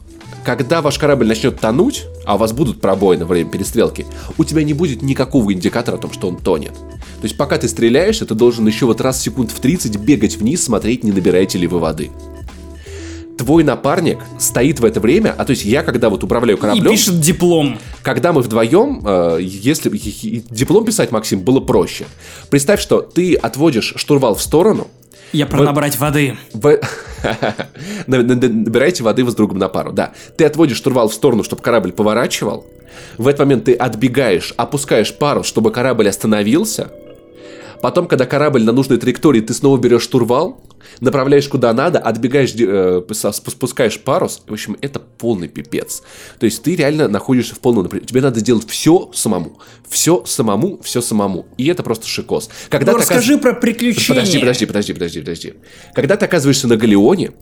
когда ваш корабль начнет тонуть, а у вас будут пробои на время перестрелки, у тебя не будет никакого индикатора о том, что он тонет. То есть пока ты стреляешь, ты должен еще вот раз в секунд в 30 бегать вниз, смотреть, не набираете ли вы воды. Твой напарник стоит в это время, а то есть я, когда вот управляю И кораблем, пишет диплом. когда мы вдвоем, э, если и- и диплом писать, Максим, было проще. Представь, что ты отводишь штурвал в сторону, Я про Вот- набрать воды. вы на- на- на- набираете воды вы с другом на пару, да. Ты отводишь штурвал в сторону, чтобы корабль поворачивал. В этот момент ты отбегаешь, опускаешь парус, чтобы корабль остановился. Потом, когда корабль на нужной траектории, ты снова берешь штурвал, направляешь куда надо, отбегаешь, э, спускаешь парус. В общем, это полный пипец. То есть ты реально находишься в полном напряжении. Тебе надо делать все самому. Все самому, все самому. И это просто шикос. Когда Ну, ты расскажи оказ- про приключения. Подожди, подожди, подожди, подожди, подожди. Когда ты оказываешься на Галеоне,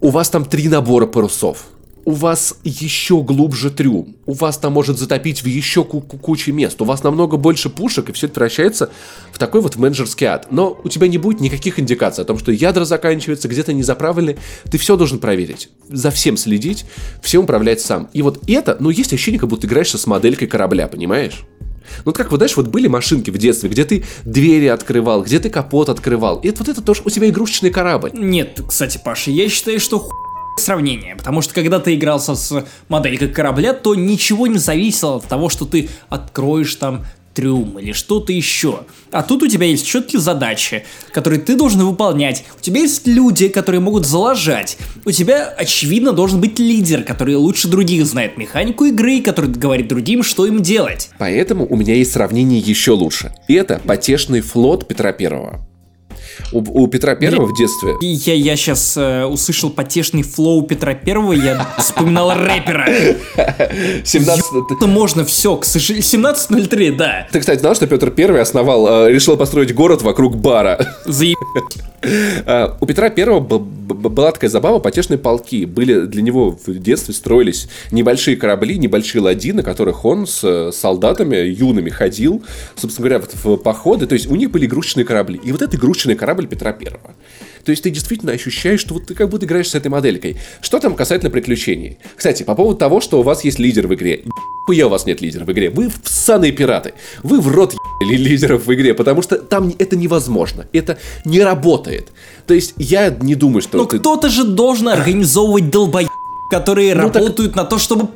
у вас там три набора парусов. У вас еще глубже трюм. У вас там может затопить в еще ку- ку- куче мест. У вас намного больше пушек, и все это превращается в такой вот менеджерский ад. Но у тебя не будет никаких индикаций о том, что ядра заканчиваются, где-то не заправлены. Ты все должен проверить. За всем следить, всем управлять сам. И вот это, ну, есть ощущение, как будто играешься с моделькой корабля, понимаешь? Ну, как вот, знаешь, вот были машинки в детстве, где ты двери открывал, где ты капот открывал. И вот это тоже у тебя игрушечный корабль. Нет, кстати, Паша, я считаю, что ху... сравнение, потому что когда ты игрался с моделькой корабля, то ничего не зависело от того, что ты откроешь там трюм или что-то еще. А тут у тебя есть четкие задачи, которые ты должен выполнять. У тебя есть люди, которые могут залажать. У тебя, очевидно, должен быть лидер, который лучше других знает механику игры, который говорит другим, что им делать. Поэтому у меня есть сравнение еще лучше. Это потешный флот Петра Первого. У, у Петра Первого в детстве... Я, я сейчас услышал потешный флоу Петра Первого, я вспоминал рэпера. 17... Это можно все, к сожалению. 17.03, да. Ты, кстати, знал, что Петр Первый основал, э, решил построить город вокруг бара? Заеб... А, У Петра Первого была такая забава, потешные полки. Были для него в детстве строились небольшие корабли, небольшие ладьи, на которых он с э, солдатами юными ходил, собственно говоря, в, в походы. То есть у них были игрушечные корабли. И вот это игрушечный корабль Петра Первого. То есть ты действительно ощущаешь, что вот ты как будто играешь с этой моделькой. Что там касательно приключений? Кстати, по поводу того, что у вас есть лидер в игре. Хуя у вас нет лидера в игре. Вы всаные пираты. Вы в рот ебали лидеров в игре, потому что там это невозможно. Это не работает. То есть я не думаю, что Но ты... кто-то же должен организовывать долбоеб, которые Ну, так- работают на то, чтобы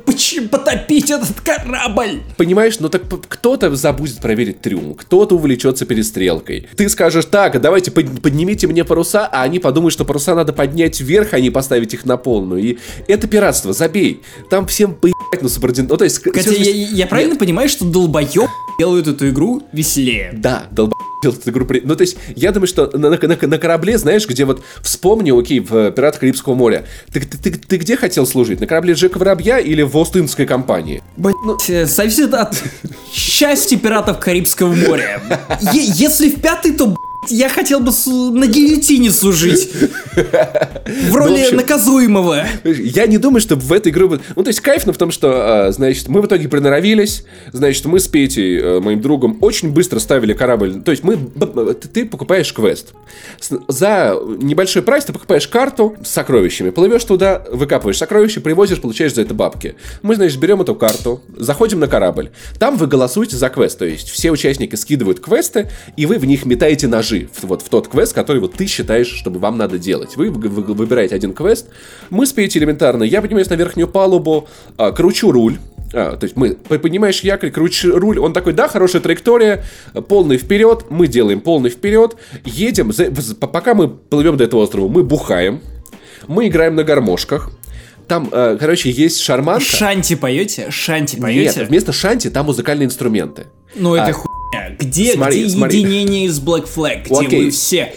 потопить этот корабль. Понимаешь, ну так кто-то забудет проверить трюм, кто-то увлечется перестрелкой. Ты скажешь, так, давайте под- поднимите мне паруса, а они подумают, что паруса надо поднять вверх, а не поставить их на полную. И это пиратство, забей. Там всем поебать на субординацию. Ну, то есть... Всё- я, я правильно понимаю, что долбоеб делают эту игру веселее. Да, долб делать эту игру. при- Ну, то есть, я думаю, что на, на- на- на корабле, знаешь, где вот вспомни, окей, в «Пиратах Карибского моря», ты, ты, ты- ты где хотел служить? На корабле Джека Воробья или в Остинской компании? Блять, э, зависит от счастья пиратов Карибского моря. Е- если в пятый, то я хотел бы на гильотине служить. В роли общем- наказуемого. Я не думаю, что в этой игре... будет- Ну, то есть, кайфно в том, что, а, значит, мы в итоге приноровились, значит, мы с Петей, э, моим другом, очень быстро ставили корабль. То есть, мы... Ты, покупаешь квест. За небольшой прайс ты покупаешь карту с сокровищами, плывешь туда, выкапываешь сокровища, привозишь, получаешь за это бабки. Мы, значит, берем эту карту, заходим на корабль. Там вы голосуете за квест, то есть, все участники скидывают квесты, и вы в них метаете ножи в, вот в тот квест, который вот ты считаешь, чтобы вам надо делать. Вы, вы- вы выбираете один квест, мы с Петей элементарно, я поднимаюсь на верхнюю палубу, а, кручу руль, а, то есть мы, поднимаешь якорь, крутишь руль, он такой, да, хорошая траектория, полный вперед, мы делаем полный вперед, едем, за- пока мы плывем до этого острова, мы бухаем, мы играем на гармошках, там, э, короче, есть шарманка. Шанти поете? Шанти Нет, поете? вместо шанти там музыкальные инструменты. Ну это А, хуйня. Где, смотри, где смотри. единение из Black Flag? Где Окей. вы все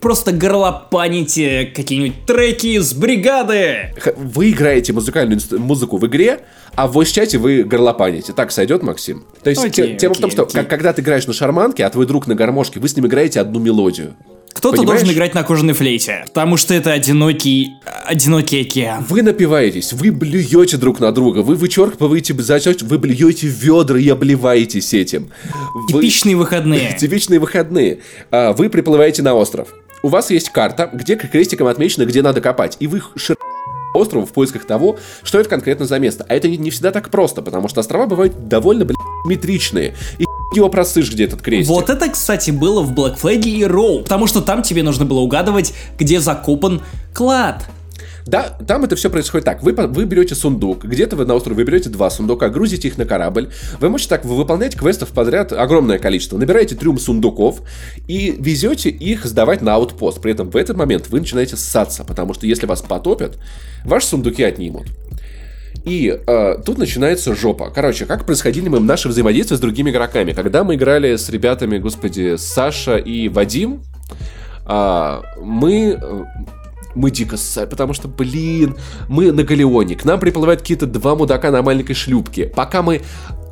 просто горлопаните какие-нибудь треки с бригады? Вы играете музыкальную музыку в игре, а в voice-чате вы горлопаните. Так сойдет, Максим? То есть Окей, те- тема в том, окей, что окей. когда ты играешь на шарманке, а твой друг на гармошке, вы с ним играете одну мелодию. Кто-то Понимаешь? должен играть на кожаной флейте, потому что это одинокий, одинокий океан. Вы напиваетесь, вы блюете друг на друга, вы вычерпываете, зачет, вы блюете ведра и обливаетесь этим. Вы- Типичные выходные. Типичные выходные. А, Вы приплываете на остров. У вас есть карта, где крестиком отмечено, где надо копать. И вы шир острову в поисках того, что это конкретно за место. А это не- не всегда так просто, потому что острова бывают довольно, блядь, метричные. И его просышь, где этот крестик. Вот это, кстати, было в Black Flag и Роу, потому что там тебе нужно было угадывать, где закопан клад. Да, там это все происходит так. Вы, вы берете сундук, где-то вы на острове вы берете два сундука, грузите их на корабль. Вы можете так выполнять квестов подряд огромное количество. Набираете трюм сундуков и везете их сдавать на аутпост. При этом в этот момент вы начинаете ссаться, потому что если вас потопят, ваши сундуки отнимут. И э, тут начинается жопа. Короче, как происходили мы наши взаимодействия с другими игроками. Когда мы играли с ребятами, господи, Саша и Вадим, а, мы э, мы дико ссали, потому что, блин, мы на галеоне, к нам приплывают какие-то два мудака на маленькой шлюпке. Пока мы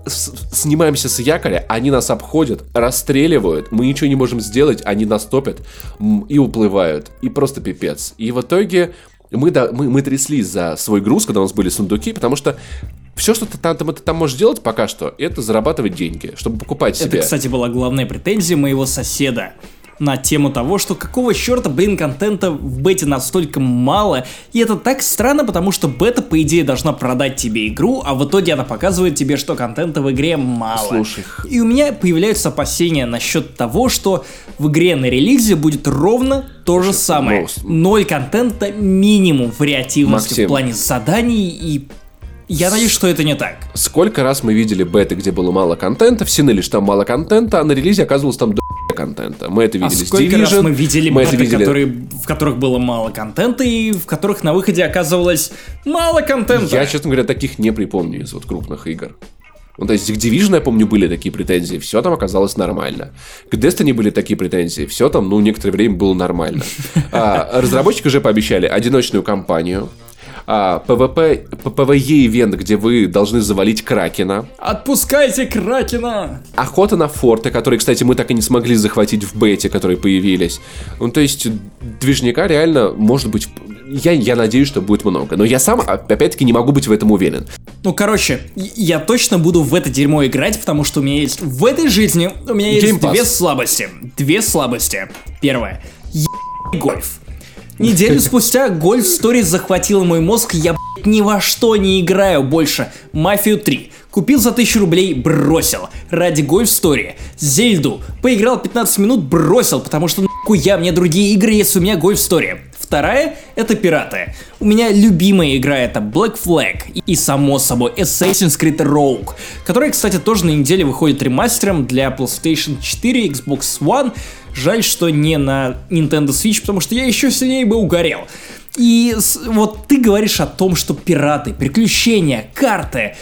с- снимаемся с якоря, они нас обходят, расстреливают, мы ничего не можем сделать, они нас топят и уплывают. И просто пипец. И в итоге мы, да, мы, мы тряслись за свой груз, когда у нас были сундуки, потому что все, что ты там, там, ты там можешь делать пока что, это зарабатывать деньги, чтобы покупать себе. Это, кстати, была главная претензия моего соседа на тему того, что какого черта, блин, контента в бете настолько мало, и это так странно, потому что бета, по идее, должна продать тебе игру, а в итоге она показывает тебе, что контента в игре мало. Слушай. И у меня появляются опасения насчет того, что в игре на релизе будет ровно то же самое. Ноль контента, минимум вариативности Максим. в плане заданий, и я надеюсь, что это не так. Сколько раз мы видели беты, где было мало контента, все ныли, что там мало контента, а на релизе оказывалось там до контента. Мы это А видели с сколько раз Division, мы видели мы беты, видели- которые, в которых было мало контента, и в которых на выходе оказывалось мало контента? Я, честно говоря, таких не припомню из вот крупных игр. Ну, то есть к Division, я помню, были такие претензии, все там оказалось нормально. К Destiny были такие претензии, все там, ну, некоторое время было нормально. А, разработчики уже пообещали одиночную кампанию, а, PvP, PvE-ивент, где вы должны завалить Кракена, Отпускайте Кракена! Охота на форты, которые, кстати, мы так и не смогли захватить в бете, которые появились. Ну, то есть, движника реально, может быть, я, я надеюсь, что будет много. Но я сам, опять-таки, не могу быть в этом уверен. Ну, короче, я точно буду в это дерьмо играть, потому что у меня есть... В этой жизни у меня есть Game две слабости. Две слабости. Первое. Е- гольф. Неделю спустя гольф Stories захватила мой мозг, я блядь, ни во что не играю больше. Мафию 3. Купил за 1000 рублей, бросил. Ради гольф Story. Зельду. Поиграл 15 минут, бросил, потому что нахуя мне другие игры, если у меня гольф Story. Вторая — это пираты. У меня любимая игра — это Black Flag и, само собой, Assassin's Creed Rogue, которая, кстати, тоже на неделе выходит ремастером для PlayStation 4, Xbox One. Жаль, что не на Nintendo Switch, потому что я еще сильнее бы угорел. И вот ты говоришь о том, что пираты, приключения, карты.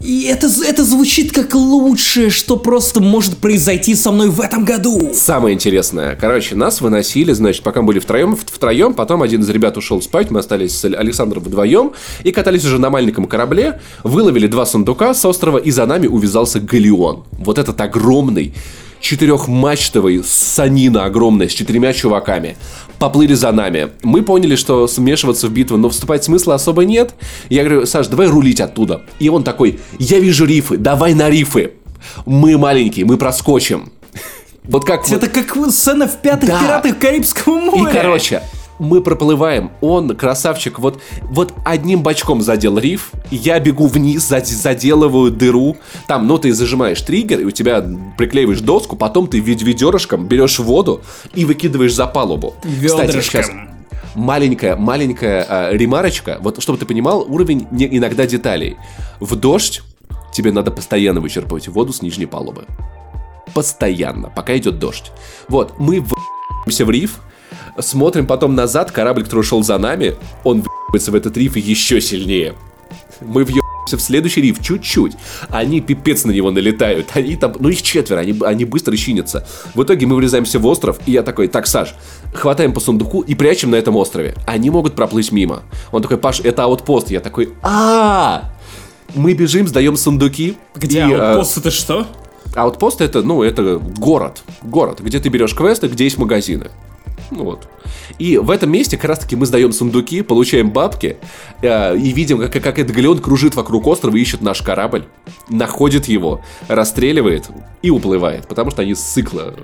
И это, это звучит как лучшее, что просто может произойти со мной в этом году. Самое интересное. Короче, нас выносили, значит, пока мы были втроем, втроем, потом один из ребят ушел спать, мы остались с Александром вдвоем и катались уже на маленьком корабле, выловили два сундука с острова, и за нами увязался галеон. Вот этот огромный четырехмачтовый санина огромная с четырьмя чуваками. Поплыли за нами. Мы поняли, что смешиваться в битву, но вступать смысла особо нет. Я говорю, Саш, давай рулить оттуда. И он такой, я вижу рифы, давай на рифы. Мы маленькие, мы проскочим. Вот как... Это вот... как сцена в пятых да. пиратах Карибского моря. И, короче, мы проплываем, он, красавчик, вот, вот одним бочком задел риф, я бегу вниз, заделываю дыру, там, ну, ты зажимаешь триггер, и у тебя приклеиваешь доску, потом ты ведерышком берешь воду и выкидываешь за палубу. Ведрышком. Кстати, сейчас маленькая, маленькая э, ремарочка, вот чтобы ты понимал уровень не, иногда деталей. В дождь тебе надо постоянно вычерпывать воду с нижней палубы. Постоянно, пока идет дождь. Вот, мы в в риф, Смотрим потом назад, корабль, который шел за нами, он въебывается в этот риф еще сильнее. Мы въебываемся в следующий риф чуть-чуть. Они пипец на него налетают. Они там, ну их четверо, они, они быстро чинятся. В итоге мы врезаемся в остров, и я такой, так, Саш, хватаем по сундуку и прячем на этом острове. Они могут проплыть мимо. Он такой, Паш, это аутпост. Я такой, а Мы бежим, сдаем сундуки. Где и, аутпост а... это что? Аутпост это, ну, это город. Город, где ты берешь квесты, где есть магазины. Ну вот. И в этом месте как раз таки мы сдаем сундуки, получаем бабки э, и видим, как, как этот галеон кружит вокруг острова ищет наш корабль, находит его, расстреливает и уплывает, потому что они сыкла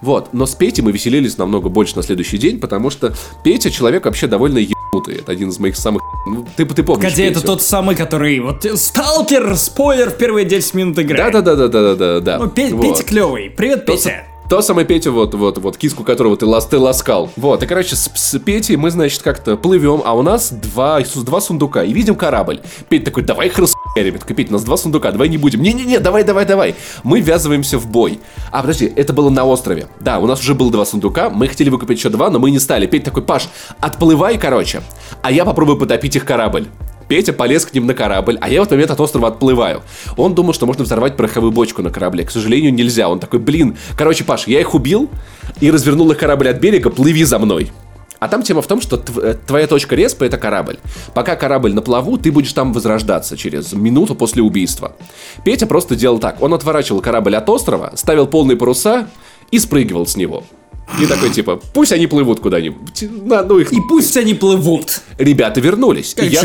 вот, но с Петей мы веселились намного больше на следующий день, потому что Петя человек вообще довольно ебанутый. Это один из моих самых... Ну, ты, ты помнишь Погоди, Петю. это тот самый, который... Вот Сталкер, спойлер в первые 10 минут игры. Да-да-да-да-да-да. Ну, Петя вот. Клевый. Привет, Петя. То самое Петя, вот, вот, вот, киску которого ты, лас, ты ласкал. Вот, и, короче, с, с Петей мы, значит, как-то плывем, а у нас два, два сундука, и видим корабль. Петя такой, давай их расхуярим. такой, Петя, у нас два сундука, давай не будем. Не-не-не, давай, давай, давай. Мы ввязываемся в бой. А, подожди, это было на острове. Да, у нас уже было два сундука, мы хотели выкупить еще два, но мы не стали. Петя такой, Паш, отплывай, короче, а я попробую потопить их корабль. Петя полез к ним на корабль, а я в этот момент от острова отплываю. Он думал, что можно взорвать пороховую бочку на корабле. К сожалению, нельзя. Он такой, блин, короче, Паш, я их убил и развернул их корабль от берега, плыви за мной. А там тема в том, что э, твоя точка респа это корабль. Пока корабль на плаву, ты будешь там возрождаться через минуту после убийства. Петя просто делал так. Он отворачивал корабль от острова, ставил полные паруса и спрыгивал с него. И такой, типа, пусть они плывут куда-нибудь. Ну их... И пусть они плывут. Ребята вернулись. Как я,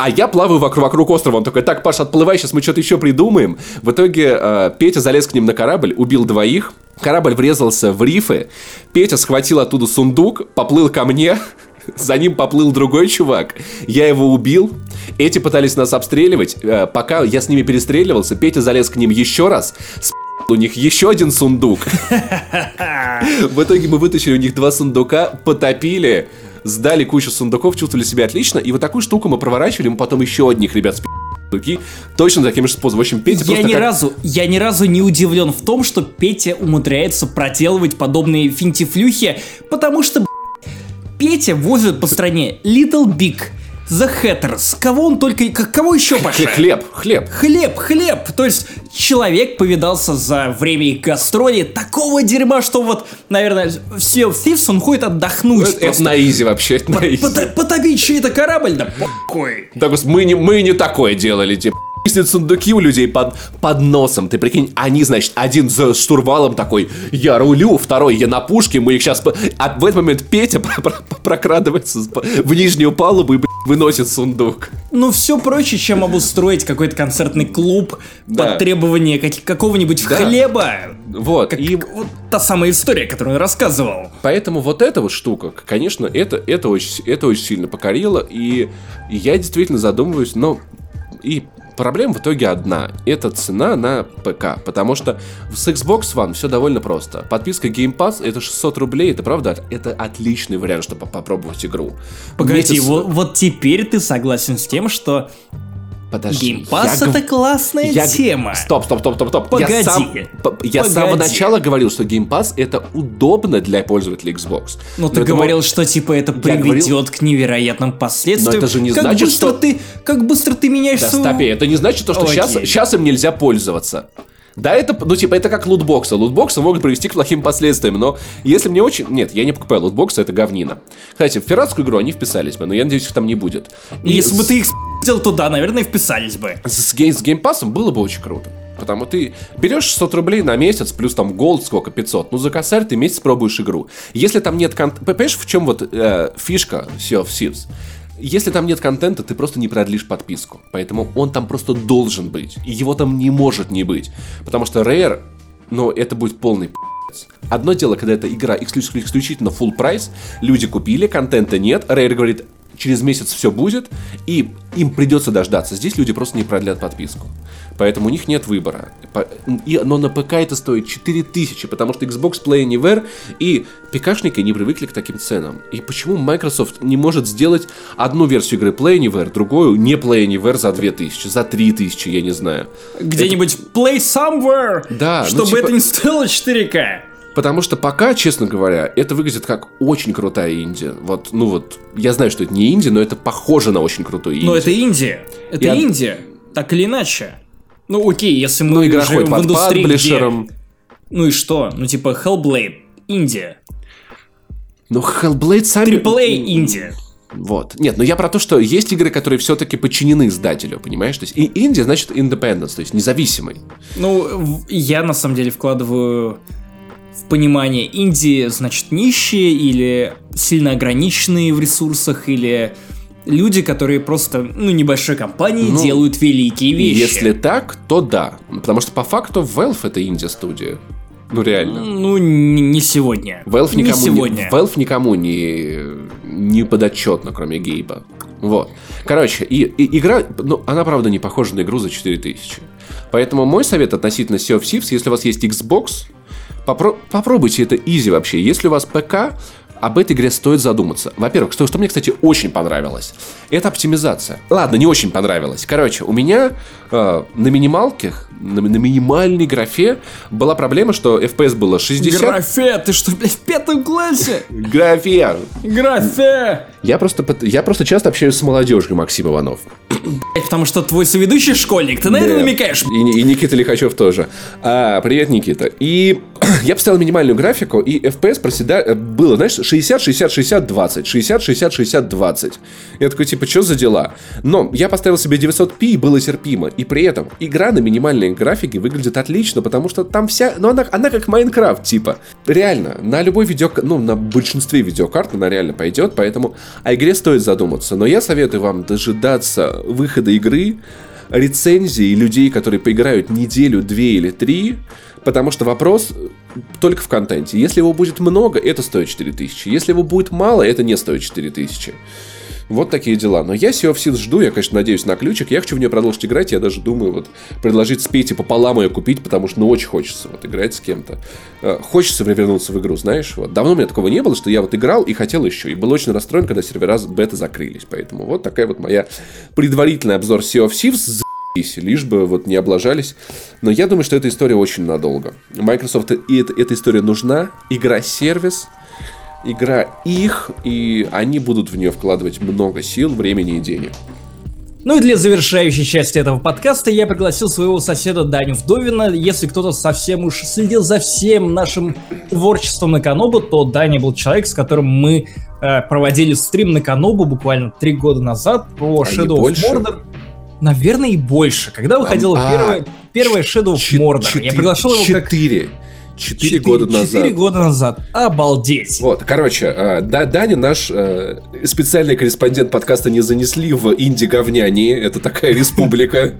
а я плаваю вокруг, вокруг острова. Он такой, так, Паш, отплывай, сейчас мы что-то еще придумаем. В итоге э, Петя залез к ним на корабль, убил двоих. Корабль врезался в рифы. Петя схватил оттуда сундук, поплыл ко мне. За ним поплыл другой чувак. Я его убил. Эти пытались нас обстреливать. Э, пока я с ними перестреливался, Петя залез к ним еще раз у них еще один сундук. В итоге мы вытащили у них два сундука, потопили, сдали кучу сундуков, чувствовали себя отлично, и вот такую штуку мы проворачивали, мы потом еще одних ребят с сундуки, точно таким же способом. В общем, Петя я ни как... разу, я ни разу не удивлен в том, что Петя умудряется проделывать подобные финтифлюхи, потому что Петя возит по стране Little Big, The Hatters. Кого он только... Кого еще Паша? Хлеб, хлеб. Хлеб, хлеб. То есть человек повидался за время их гастроли такого дерьма, что вот, наверное, все в Thieves он ходит отдохнуть. Это, это на изи вообще, это на изи. Потопить чей-то корабль? Да похуй. Так, мы не, мы не такое делали, типа висят сундуки у людей под, под носом. Ты прикинь, они, значит, один за штурвалом такой, я рулю, второй я на пушке, мы их сейчас... А в этот момент Петя прокрадывается в нижнюю палубу и выносит сундук. Ну, все проще, чем обустроить какой-то концертный клуб да. под требование какого-нибудь да. хлеба. Вот. Как, и вот та самая история, которую я рассказывал. Поэтому вот эта вот штука, конечно, это, это, очень, это очень сильно покорило. И, и я действительно задумываюсь, но и проблема в итоге одна. Это цена на ПК. Потому что с Xbox One все довольно просто. Подписка Game Pass это 600 рублей. Это правда, это отличный вариант, чтобы попробовать игру. Погоди, Месяц... вот, вот теперь ты согласен с тем, что Подожди. Геймпас я это классная я- тема. Стоп, стоп, стоп, стоп, стоп. Погоди. Я, сам, я с самого начала говорил, что Pass это удобно для пользователей Xbox. Ну ты Но это говорил, что типа это приведет говорил- к невероятным последствиям. Но это же не как значит, быстро что- ты, как быстро ты меняешь Да свою- стопе, это не значит то, что Окей. сейчас, сейчас им нельзя пользоваться. Да, это, ну, типа, это как лутбоксы. Лутбоксы могут привести к плохим последствиям, но если мне очень... Нет, я не покупаю лутбоксы, это говнина. Кстати, в пиратскую игру они вписались бы, но я надеюсь, их там не будет. И Если бы с- ты их сделал туда, наверное, вписались бы. с, гей- с геймпасом было бы очень круто. Потому ты берешь 600 рублей на месяц, плюс там голд сколько, 500. Ну, за косарь ты месяц пробуешь игру. Если там нет контента... Понимаешь, в чем вот э, фишка Sea of Thieves? Если там нет контента, ты просто не продлишь подписку. Поэтому он там просто должен быть. И его там не может не быть. Потому что Rare, ну, это будет полный пи***ц. Одно дело, когда эта игра исключ- исключительно full прайс, люди купили, контента нет, Rare говорит, через месяц все будет, и им придется дождаться. Здесь люди просто не продлят подписку. Поэтому у них нет выбора. И, но на ПК это стоит 4000, потому что Xbox Play Anywhere и ПКшники не привыкли к таким ценам. И почему Microsoft не может сделать одну версию игры Play Anywhere, другую не Play Anywhere за 2000, за 3000, я не знаю. Где-нибудь play somewhere, Да, ну, чтобы типа- это не стоило 4К. Потому что пока, честно говоря, это выглядит как очень крутая инди. Вот, ну вот, я знаю, что это не инди, но это похоже на очень крутую инди. Но это Индия. Это Я- Индия. Так или иначе. Ну окей, если мы Ну, игра живем в индустрии, паблишером. где... Ну и что? Ну типа Hellblade, Индия. Ну, Hellblade сами... AAA Индия. Вот. Нет, но я про то, что есть игры, которые все-таки подчинены издателю, понимаешь? То есть и Индия значит independence, то есть независимый. Ну, я на самом деле вкладываю в понимание Индии, значит, нищие или сильно ограниченные в ресурсах, или люди, которые просто, ну, небольшой компании Ну, делают великие вещи. Если так, то да. Потому что по факту Valve это инди-студия. Ну реально. Ну, н- не сегодня. Valve не никому, сегодня. Не, Valve никому не, не подотчетна, кроме Гейба. Вот. Короче, и, и игра, ну, она, правда, не похожа на игру за 4000. Поэтому мой совет относительно Sea of Thieves, если у вас есть Xbox, попро- попробуйте это изи вообще. Если у вас ПК, об этой игре стоит задуматься. Во-первых, что, что мне, кстати, очень понравилось, это оптимизация. Ладно, не очень понравилось. Короче, у меня э, на минималках, на, на минимальной графе была проблема, что FPS было 60... Графе, ты что, блядь, в пятом классе? Графе! Графе! Я просто, я просто часто общаюсь с молодежью, Максим Иванов. Потому что твой соведущий школьник, ты на это намекаешь? И, и Никита Лихачев тоже. А, привет, Никита. И я поставил минимальную графику, и FPS проседа... э, было, знаешь, 60, 60, 60, 20. 60, 60, 60, 20. Я такой, типа, что за дела? Но я поставил себе 900p, и было терпимо. И при этом игра на минимальной графике выглядит отлично, потому что там вся... Ну, она, она как Майнкрафт, типа. Реально, на любой видео... Ну, на большинстве видеокарт она реально пойдет, поэтому о игре стоит задуматься. Но я советую вам дожидаться выхода игры, рецензии людей, которые поиграют неделю, две или три, потому что вопрос только в контенте. Если его будет много, это стоит 4000. Если его будет мало, это не стоит 4000. Вот такие дела. Но я Sea of Thieves жду, я, конечно, надеюсь на ключик. Я хочу в нее продолжить играть. Я даже думаю вот предложить спеть и пополам ее купить, потому что ну очень хочется вот играть с кем-то. Э, Хочется вернуться в игру, знаешь. Вот. Давно у меня такого не было, что я вот играл и хотел еще. И был очень расстроен, когда сервера бета закрылись. Поэтому вот такая вот моя предварительный обзор Sea of Thieves. Лишь бы вот не облажались. Но я думаю, что эта история очень надолго. Microsoft и эта, эта история нужна. Игра-сервис. Игра их, и они будут в нее вкладывать много сил, времени и денег. Ну и для завершающей части этого подкаста я пригласил своего соседа Даню Вдовина. Если кто-то совсем уж следил за всем нашим творчеством на Канобу, то Даня был человек, с которым мы э, проводили стрим на Канобу буквально три года назад про А Shadow of? Mordor. Наверное, и больше. Когда выходила А, первая, первая Shadow of Mordor, я приглашал его как... Четыре. Четыре года назад. Четыре года назад. Обалдеть. Вот, короче, э, да, Даня наш э, специальный корреспондент подкаста не занесли в инди-говняне, это такая республика.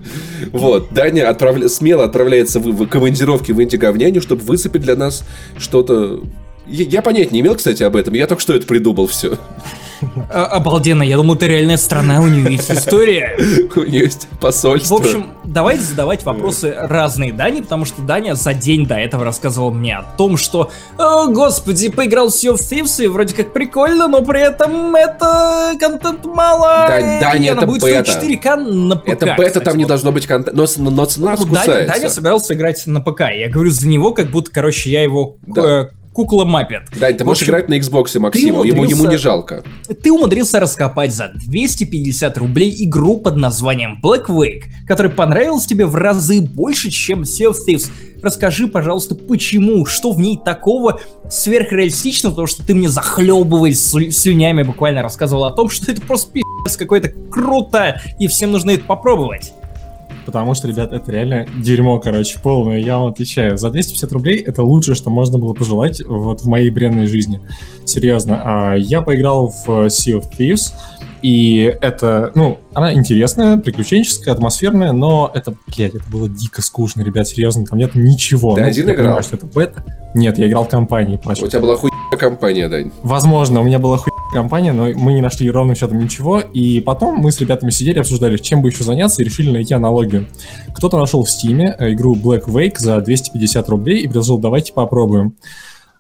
Вот, Даня отправля... смело отправляется в, в командировки в инди-говняню, чтобы высыпать для нас что-то... Я, я понять не имел, кстати, об этом, я только что это придумал все. А, Обалденно, я думал, это реальная страна, у нее есть история. У нее есть В посольство. общем, давайте задавать вопросы разные Дане, потому что Даня за день до этого рассказывал мне о том, что «О, господи, поиграл в Sea of Thieves, и вроде как прикольно, но при этом это контент мало. Да, Даня, это будет бета. 4К на ПК. это бета, кстати, там не должно быть контента. Но, с- но цена Ну, Даня. Даня собирался играть на ПК. Я говорю за него, как будто, короче, я его Да. Кукла маппет. Дань, ты В можешь общем, играть на Xbox, Максиму. Ему, ему не жалко. Ты умудрился раскопать за 250 рублей игру под названием Black Wake, которая понравилась тебе в разы больше, чем Sea of Thieves. Расскажи, пожалуйста, почему, что в ней такого сверхреалистичного, потому что ты мне захлебываясь слю- слюнями буквально рассказывал о том, что это просто пи***ц какой-то круто, и всем нужно это попробовать. Потому что, ребят, это реально дерьмо, короче, полное, я вам отвечаю. За 250 рублей это лучшее, что можно было пожелать вот в моей бренной жизни. Серьезно. А, Я поиграл в Sea of Thieves, и это, ну, она интересная, приключенческая, атмосферная, но это, блядь, это было дико скучно, ребят, серьезно, там нет ничего. Ты Ну, один играл? понимаю, что это бета. Нет, я играл в компании. Паша. У тебя была хуйня компания, Дань. Возможно, у меня была хуйня компания, но мы не нашли ровным счетом ничего. И потом мы с ребятами сидели, обсуждали, чем бы еще заняться, и решили найти аналогию. Кто-то нашел в Стиме э, игру Black Wake за 250 рублей и предложил, давайте попробуем.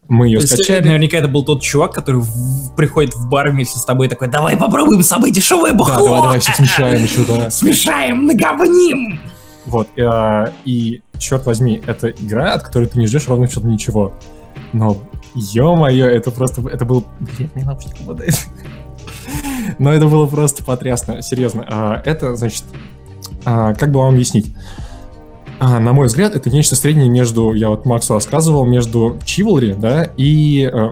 Мы ее То есть, скачали. наверняка это был тот чувак, который в- приходит в бар вместе с тобой и такой, давай попробуем самое дешевое Да, бухло. давай, давай, все смешаем еще, да. Смешаем, наговним. Вот, э, и, черт возьми, это игра, от которой ты не ждешь ровным счетом ничего. Но, ё-моё, это просто, это был... Мне наушник попадает. Но это было просто потрясно, серьезно. А, Это, значит, а, как бы вам объяснить? А, на мой взгляд, это нечто среднее между, я вот Максу рассказывал, между Chivalry, да, и э,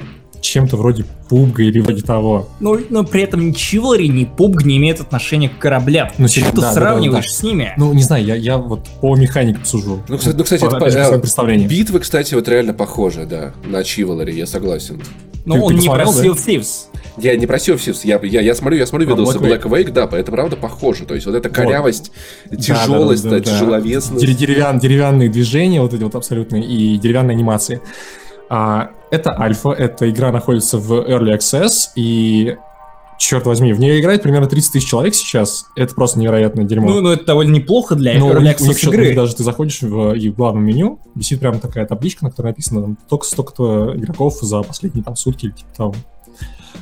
чем-то вроде пубга или вроде того. Но, но при этом ни Chivalry, ни PUBG не имеют отношения к кораблям. Ну, Что серьезно, ты да, да, сравниваешь да, с ними? Ну, не знаю, я, я вот по механике сужу. Ну, кстати, ну, кстати По- это по- э, представлениям. битвы, кстати, вот реально похожи, да, на Chivalry, я согласен. Но ты- он ты не про of Thieves. Я не про Sea of Thieves, я, я, я смотрю, я смотрю А, видосы Black Black Wake, да, это правда похоже. То есть вот эта Вот. корявость, тяжелость, Да, да, да, да. тяжеловесность. Дерев- деревян- деревянные движения, вот эти вот абсолютные, и деревянные анимации. А, это альфа, эта игра находится в Early Access, и черт возьми, в нее играет примерно 30 тысяч человек сейчас. Это просто невероятное дерьмо. Ну, ну, это довольно неплохо для Но у Early них, у них Access что-то, у игры. них даже ты заходишь в, в главном меню, висит прям такая табличка, на которой написано там, только столько-то игроков за последние там сутки или типа того.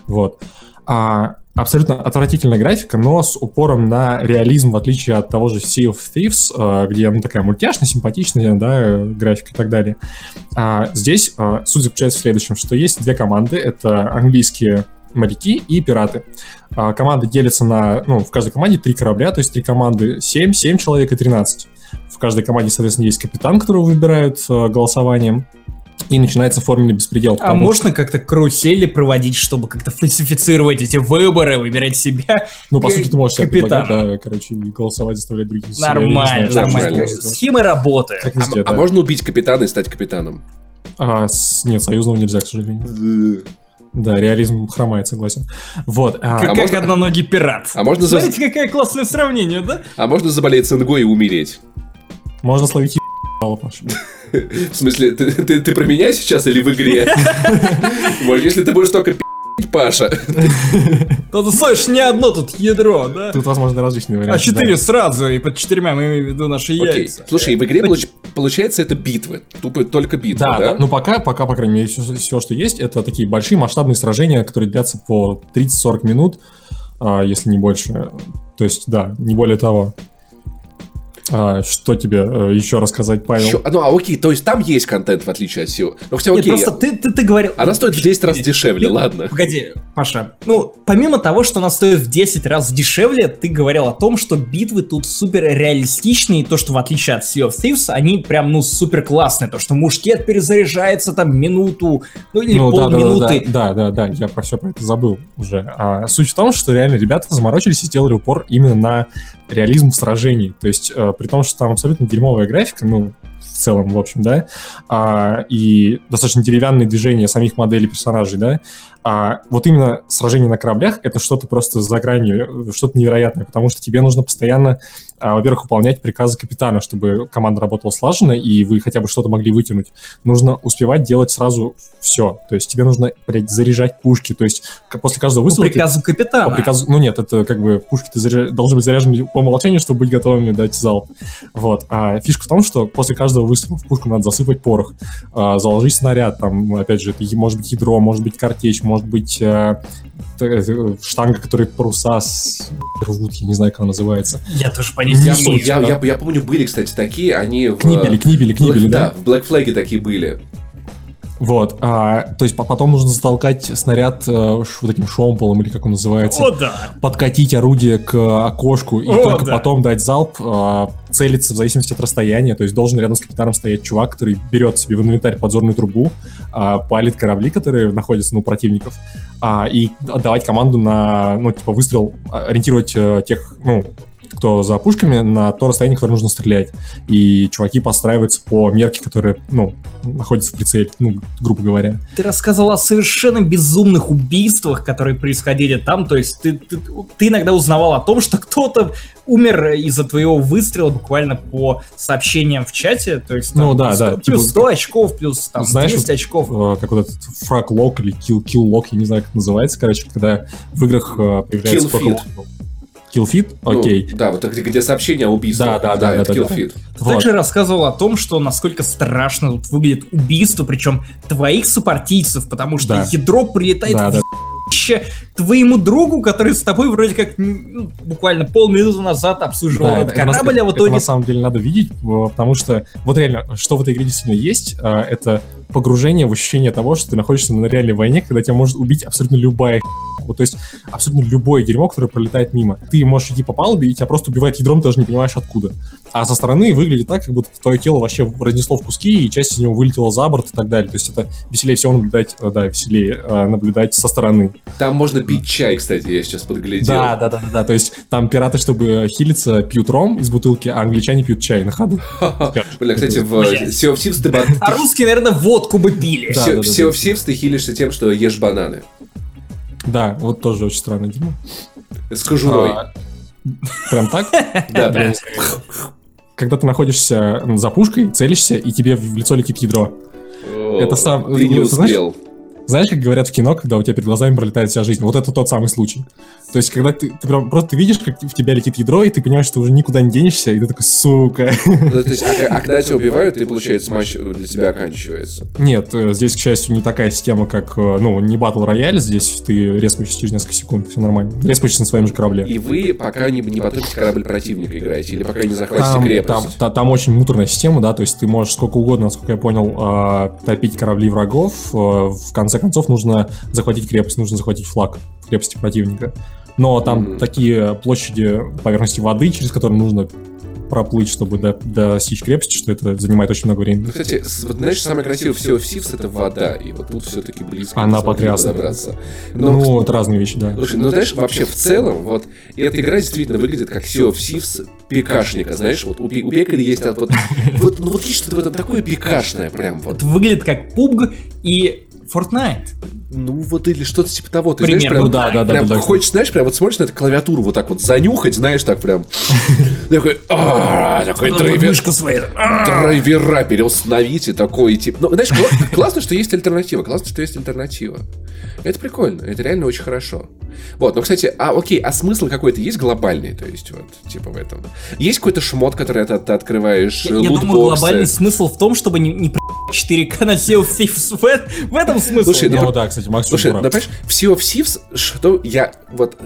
Вот. А, абсолютно отвратительная графика, но с упором на реализм, в отличие от того же Sea of Thieves, а, где ну, такая мультяшная, симпатичная, да, э, графика и так далее. А, здесь а, суть заключается в следующем, что есть две команды, это английские моряки и пираты. А, команды делятся на, ну, в каждой команде три корабля, то есть три команды 7, 7 человек и 13. В каждой команде, соответственно, есть капитан, которого выбирают э, голосованием, и начинается форменный беспредел. А можно как-то карусели проводить, чтобы как-то фальсифицировать эти выборы, выбирать себя? Ну, по сути, ты можешь себе предлагать, да, короче, и голосовать, заставлять других. себя, Нормально, знаю, что нормально. Схемы работают. А, везде, а да. можно убить капитана и стать капитаном? А, с- Нет, союзного нельзя, к сожалению. Да, реализм хромает, согласен. Вот. а, Как, А как можно- одноногий пират. А можно, за- Смотрите, какое классное сравнение, да? а можно заболеть цингой и умереть? Можно словить ебало, Паша. В смысле, ты, ты- ты про меня сейчас или в игре? Может, если ты будешь только пи***ть, Паша. Ну, ты слышишь, не одно тут ядро, да? Тут, возможно, различные варианты. А четыре да. сразу, и под четырьмя мы имеем в виду наши Окей. яйца. Слушай, в игре получ- получается это битвы. Тупо только битвы, Да, да? да, ну пока, пока, по крайней мере, все, что есть, это такие большие масштабные сражения, которые длятся по 30-40 минут, а, если не больше. То есть, да, не более того. А, что тебе э, еще рассказать, Павел? Чё? Ну, а окей, то есть там есть контент, в отличие от SEO. Ну, хотя Нет, окей, просто ты, ты, ты говорил... она стоит в 10 раз дешевле, Ты- ладно. Погоди, Паша. Ну, помимо того, что она стоит в 10 раз дешевле, ты говорил о том, что битвы тут супер реалистичные, и то, что в отличие от Sea of Thieves, они прям, ну, супер классные. То, что мушкет перезаряжается там минуту, ну, или Ну, да, да, да, полминуты. да, да, да, я про все про это забыл уже. А, суть в том, что реально ребята заморочились и сделали упор именно на реализм в сражении. То есть, э, при том, что там абсолютно дерьмовая графика, ну, в целом, в общем, да, а, и достаточно деревянные движения самих моделей персонажей, да, а вот именно сражение на кораблях — это что-то просто за гранью, что-то невероятное, потому что тебе нужно постоянно, а, во-первых, выполнять приказы капитана, чтобы команда работала слаженно, и вы хотя бы что-то могли вытянуть. Нужно успевать делать сразу все. То есть тебе нужно, заряжать пушки. То есть после каждого выстрела... По приказу ты, капитана. По приказу, ну нет, это как бы пушки ты заряж... должны быть заряжены по умолчанию, чтобы быть готовыми дать залп. Вот. А фишка в том, что после каждого выстрела в пушку надо засыпать порох, а, заложить снаряд, там, опять же, это может быть ядро, может быть картечь, может быть э, штанга, которая паруса с... рвут, я не знаю, как она называется. Я тоже понятия не имею. Я, я, я помню, были, кстати, такие, они... Книбели, в... книбели, книбели, да? Да, в Black Flag такие были. Вот, а, то есть потом нужно затолкать снаряд э, вот этим шомполом, или как он называется. О, да! Подкатить орудие к окошку, и О, только да. потом дать залп, э, целиться в зависимости от расстояния. То есть должен рядом с капитаном стоять чувак, который берет себе в инвентарь подзорную трубу, э, палит корабли, которые находятся ну, у противников, э, и отдавать команду на, ну, типа, выстрел, ориентировать э, тех, ну, кто за пушками, на то расстояние, которое нужно стрелять. И чуваки подстраиваются по мерке, которая, ну, находится в прицеле, ну, грубо говоря. Ты рассказывал о совершенно безумных убийствах, которые происходили там, то есть ты, ты, ты иногда узнавал о том, что кто-то умер из-за твоего выстрела буквально по сообщениям в чате, то есть там, ну, да, 100, да, плюс типа, 100 очков, плюс там, знаешь, 200 очков. Э, как вот этот фраг лок или kill, kill лок, я не знаю, как называется, короче, когда в играх э, появляется kill Killfit? Ну, Окей. Ну, да, вот где, где сообщение о убийстве. Да, да, да, да, это да, Killfit. Да. Вот. Также рассказывал о том, что насколько страшно тут выглядит убийство, причем твоих сопартийцев, потому что да. ядро прилетает да, в да твоему другу, который с тобой вроде как ну, буквально полминуты назад обслуживал да, этот корабль, а в итоге... Это на самом деле надо видеть, потому что вот реально, что в этой игре действительно есть, а, это погружение в ощущение того, что ты находишься на реальной войне, когда тебя может убить абсолютно любая вот, то есть абсолютно любое дерьмо, которое пролетает мимо. Ты можешь идти по палубе, и тебя просто убивает ядром, ты даже не понимаешь откуда. А со стороны выглядит так, как будто твое тело вообще разнесло в куски, и часть из него вылетела за борт и так далее. То есть это веселее всего наблюдать, э, да, веселее э, наблюдать со стороны. Там можно пить чай, кстати, я сейчас подглядел. Да, да, да, да, да. То есть там пираты, чтобы хилиться, пьют ром из бутылки, а англичане пьют чай на ходу. Бля, кстати, в Sea of Thieves ты... А русские, наверное, водку бы пили. В Sea of Thieves ты хилишься тем, что ешь бананы. Да, вот тоже очень странно, Дима. С кожурой. А, прям так? Да, да. Когда ты находишься за пушкой, целишься, и тебе в лицо летит ядро. Это сам... Ты не успел. Знаешь, как говорят в кино, когда у тебя перед глазами пролетает вся жизнь? Вот это тот самый случай. То есть, когда ты, ты прям, просто видишь, как в тебя летит ядро, и ты понимаешь, что уже никуда не денешься, и ты такой, сука. Ну, то есть, а, а когда тебя убивают, и, получается, матч для тебя оканчивается? Нет, э, здесь, к счастью, не такая система, как, э, ну, не батл рояль, здесь ты респаешься через несколько секунд, все нормально. Респаешься на своем же корабле. И вы пока не, не потопите корабль противника играете, или пока не захватите там, крепость? Там, там, там очень муторная система, да, то есть ты можешь сколько угодно, насколько я понял, э, топить корабли врагов, в конце концов нужно захватить крепость, нужно захватить флаг крепости противника. Но там mm-hmm. такие площади поверхности воды, через которые нужно проплыть, чтобы до, достичь крепости, что это занимает очень много времени. Ну, кстати, вот, знаешь, самое красивое все в Сивс это вода, и вот тут все-таки близко. Она потрясная. Но, ну, это разные вещи, да. Слушай, ну знаешь, вообще в целом, вот эта игра действительно выглядит как Sea of Thieves пикашника, знаешь, вот у, у пекаря есть вот, вот, ну вот есть что-то в этом такое пикашное прям вот. Это выглядит как пубг и Fortnite. Ну, вот или что-то типа того. Ты Примерно, знаешь, прям, да, да, да. Прям да, да, хочешь, знаешь, прям вот смотришь на эту клавиатуру вот так вот занюхать, знаешь, так прям. Такой, такой драйвера переустановить и такой, типа. Ну, знаешь, классно, что есть альтернатива. Классно, что есть альтернатива. Это прикольно, это реально очень хорошо. Вот, ну, кстати, а окей, а смысл какой-то есть глобальный, то есть вот, типа в этом. Есть какой-то шмот, который ты, ты открываешь, Я, я думаю, глобальный смысл в том, чтобы не, не 4К на of Thieves. В, в этом смысл. Слушай, ну, ну да, кстати, Макс Слушай, ну, понимаешь, в Sea of Thieves, что я вот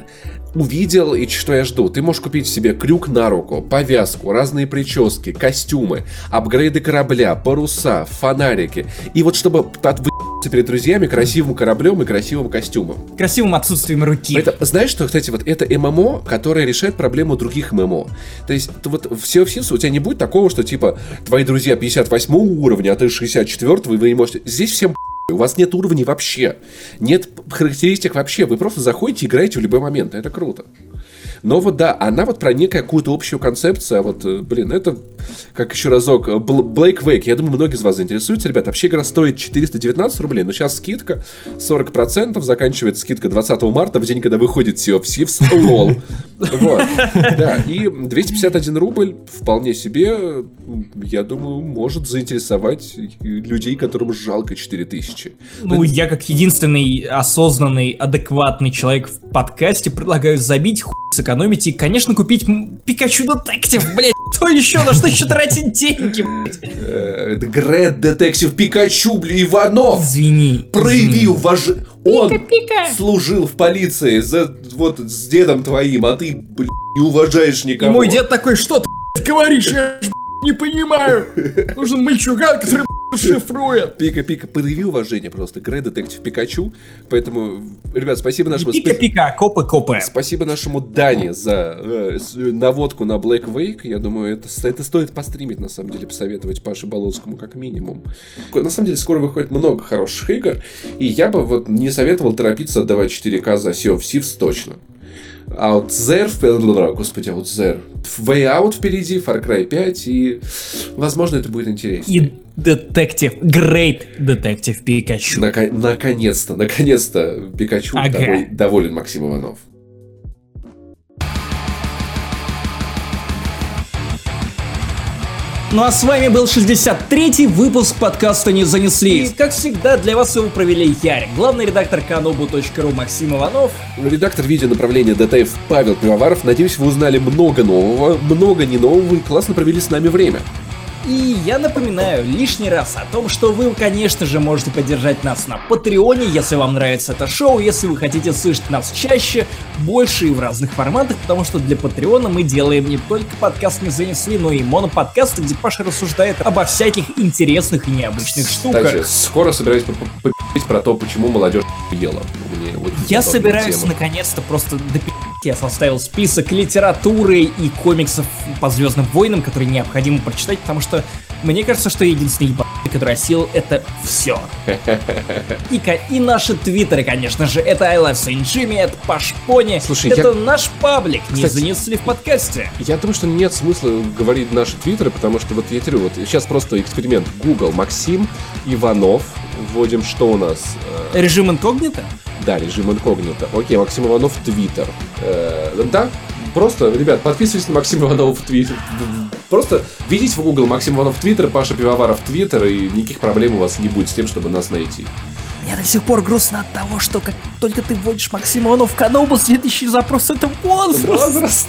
увидел и что я жду. Ты можешь купить себе крюк на руку, повязку, разные прически, костюмы, апгрейды корабля, паруса, фонарики. И вот чтобы отвыться перед друзьями красивым кораблем и красивым костюмом. Красивым отсутствием руки. Это, знаешь что, кстати, вот это ММО, которое решает проблему других ММО. То есть вот в Sea of Thieves у тебя не будет такого, что типа твои друзья 58 уровня, а ты 64 и вы не можете... Здесь всем у вас нет уровней вообще. Нет характеристик вообще. Вы просто заходите и играете в любой момент. Это круто. Но вот да, она вот про некую какую-то общую концепцию, а вот, э, блин, это, как еще разок, э, Блейк Вейк, я думаю, многие из вас заинтересуются, ребят, вообще игра стоит 419 рублей, но сейчас скидка 40%, заканчивается скидка 20 марта, в день, когда выходит Sea of Thieves, лол. Вот, да, и 251 рубль вполне себе, я думаю, может заинтересовать людей, которым жалко 4000. Ну, я как единственный осознанный, адекватный человек в подкасте предлагаю забить хуй сэкономить и, конечно, купить Пикачу Детектив, блядь. Что еще? На что еще тратить деньги, блядь? Грет Детектив Пикачу, блин, Иванов! Извини. Прояви уважение. Он служил в полиции за, вот с дедом твоим, а ты, блядь, не уважаешь никого. И мой дед такой, что ты говоришь? Я не понимаю. Нужен мальчуган, который шифрует. Пика-пика, подыви уважение просто. Грей Детектив Пикачу. Поэтому, ребят, спасибо нашему... Пика-пика, копы-копы. Спасибо нашему Дане за э, наводку на Black Wake. Я думаю, это, это стоит постримить, на самом деле, посоветовать Паше Болоцкому как минимум. На самом деле, скоро выходит много хороших игр. И я бы вот не советовал торопиться отдавать 4К за Sea of Thieves точно. Out There, господи, Out There, Way Out впереди, Far Cry 5, и, возможно, это будет интереснее. И детектив, Great детектив Пикачу. Нак- наконец-то, наконец-то Пикачу ага. доволен Максим Иванов. Ну а с вами был 63-й выпуск подкаста «Не занесли». И, как всегда, для вас его провели Ярик, главный редактор kanobu.ru Максим Иванов. Редактор видео направления DTF Павел Пивоваров. Надеюсь, вы узнали много нового, много не нового и классно провели с нами время. И я напоминаю лишний раз о том, что вы, конечно же, можете поддержать нас на Патреоне, если вам нравится это шоу, если вы хотите слышать нас чаще, больше и в разных форматах, потому что для Патреона мы делаем не только подкаст «Не занесли», но и моноподкасты, где Паша рассуждает обо всяких интересных и необычных штуках. Кстати, скоро собираюсь про то, почему молодежь ела. Вот я собираюсь наконец-то просто допить я составил список литературы и комиксов по Звездным войнам, которые необходимо прочитать, потому что мне кажется, что единственный ебаный, который осил, это все. И, и наши твиттеры, конечно же, это I Love Saint Jimmy, это Пашпони, Слушай, это я... наш паблик, Кстати, не занесли в подкасте. Я думаю, что нет смысла говорить наши твиттеры, потому что вот я говорю, вот сейчас просто эксперимент. Google, Максим, Иванов, вводим что у нас? Э, режим инкогнито? Да, режим инкогнито. Окей, Максим Иванов Твиттер. Э, да, просто, ребят, подписывайтесь на Максим Иванов в Твиттер. Просто видите в Google Максим Иванов Твиттер, Паша Пивоваров Твиттер, и никаких проблем у вас не будет с тем, чтобы нас найти. Мне до сих пор грустно от того, что как только ты вводишь Максим Иванов в канобу, следующий запрос это возраст. Возраст.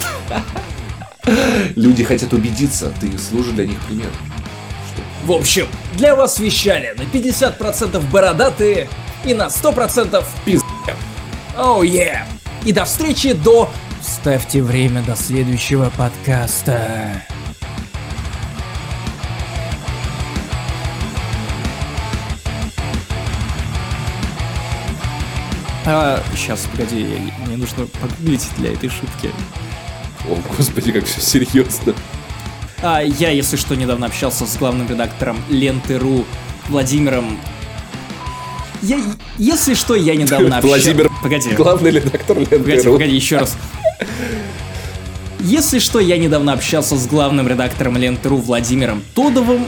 Люди хотят убедиться, ты служишь для них примером. В общем, для вас вещали на 50% бородатые и на 100% пиз... Оу, oh, yeah! И до встречи до... Ставьте время до следующего подкаста. А, сейчас, погоди, мне нужно погуглить для этой шутки. О, господи, как все серьезно. А, я, если что, недавно общался с главным редактором Ленты.ру Владимиром я, если что, я недавно общался... Владимир, погоди. главный редактор Ленты.ру. Погоди, погоди, еще раз. Если что, я недавно общался с главным редактором Ленты.ру Владимиром Тодовым,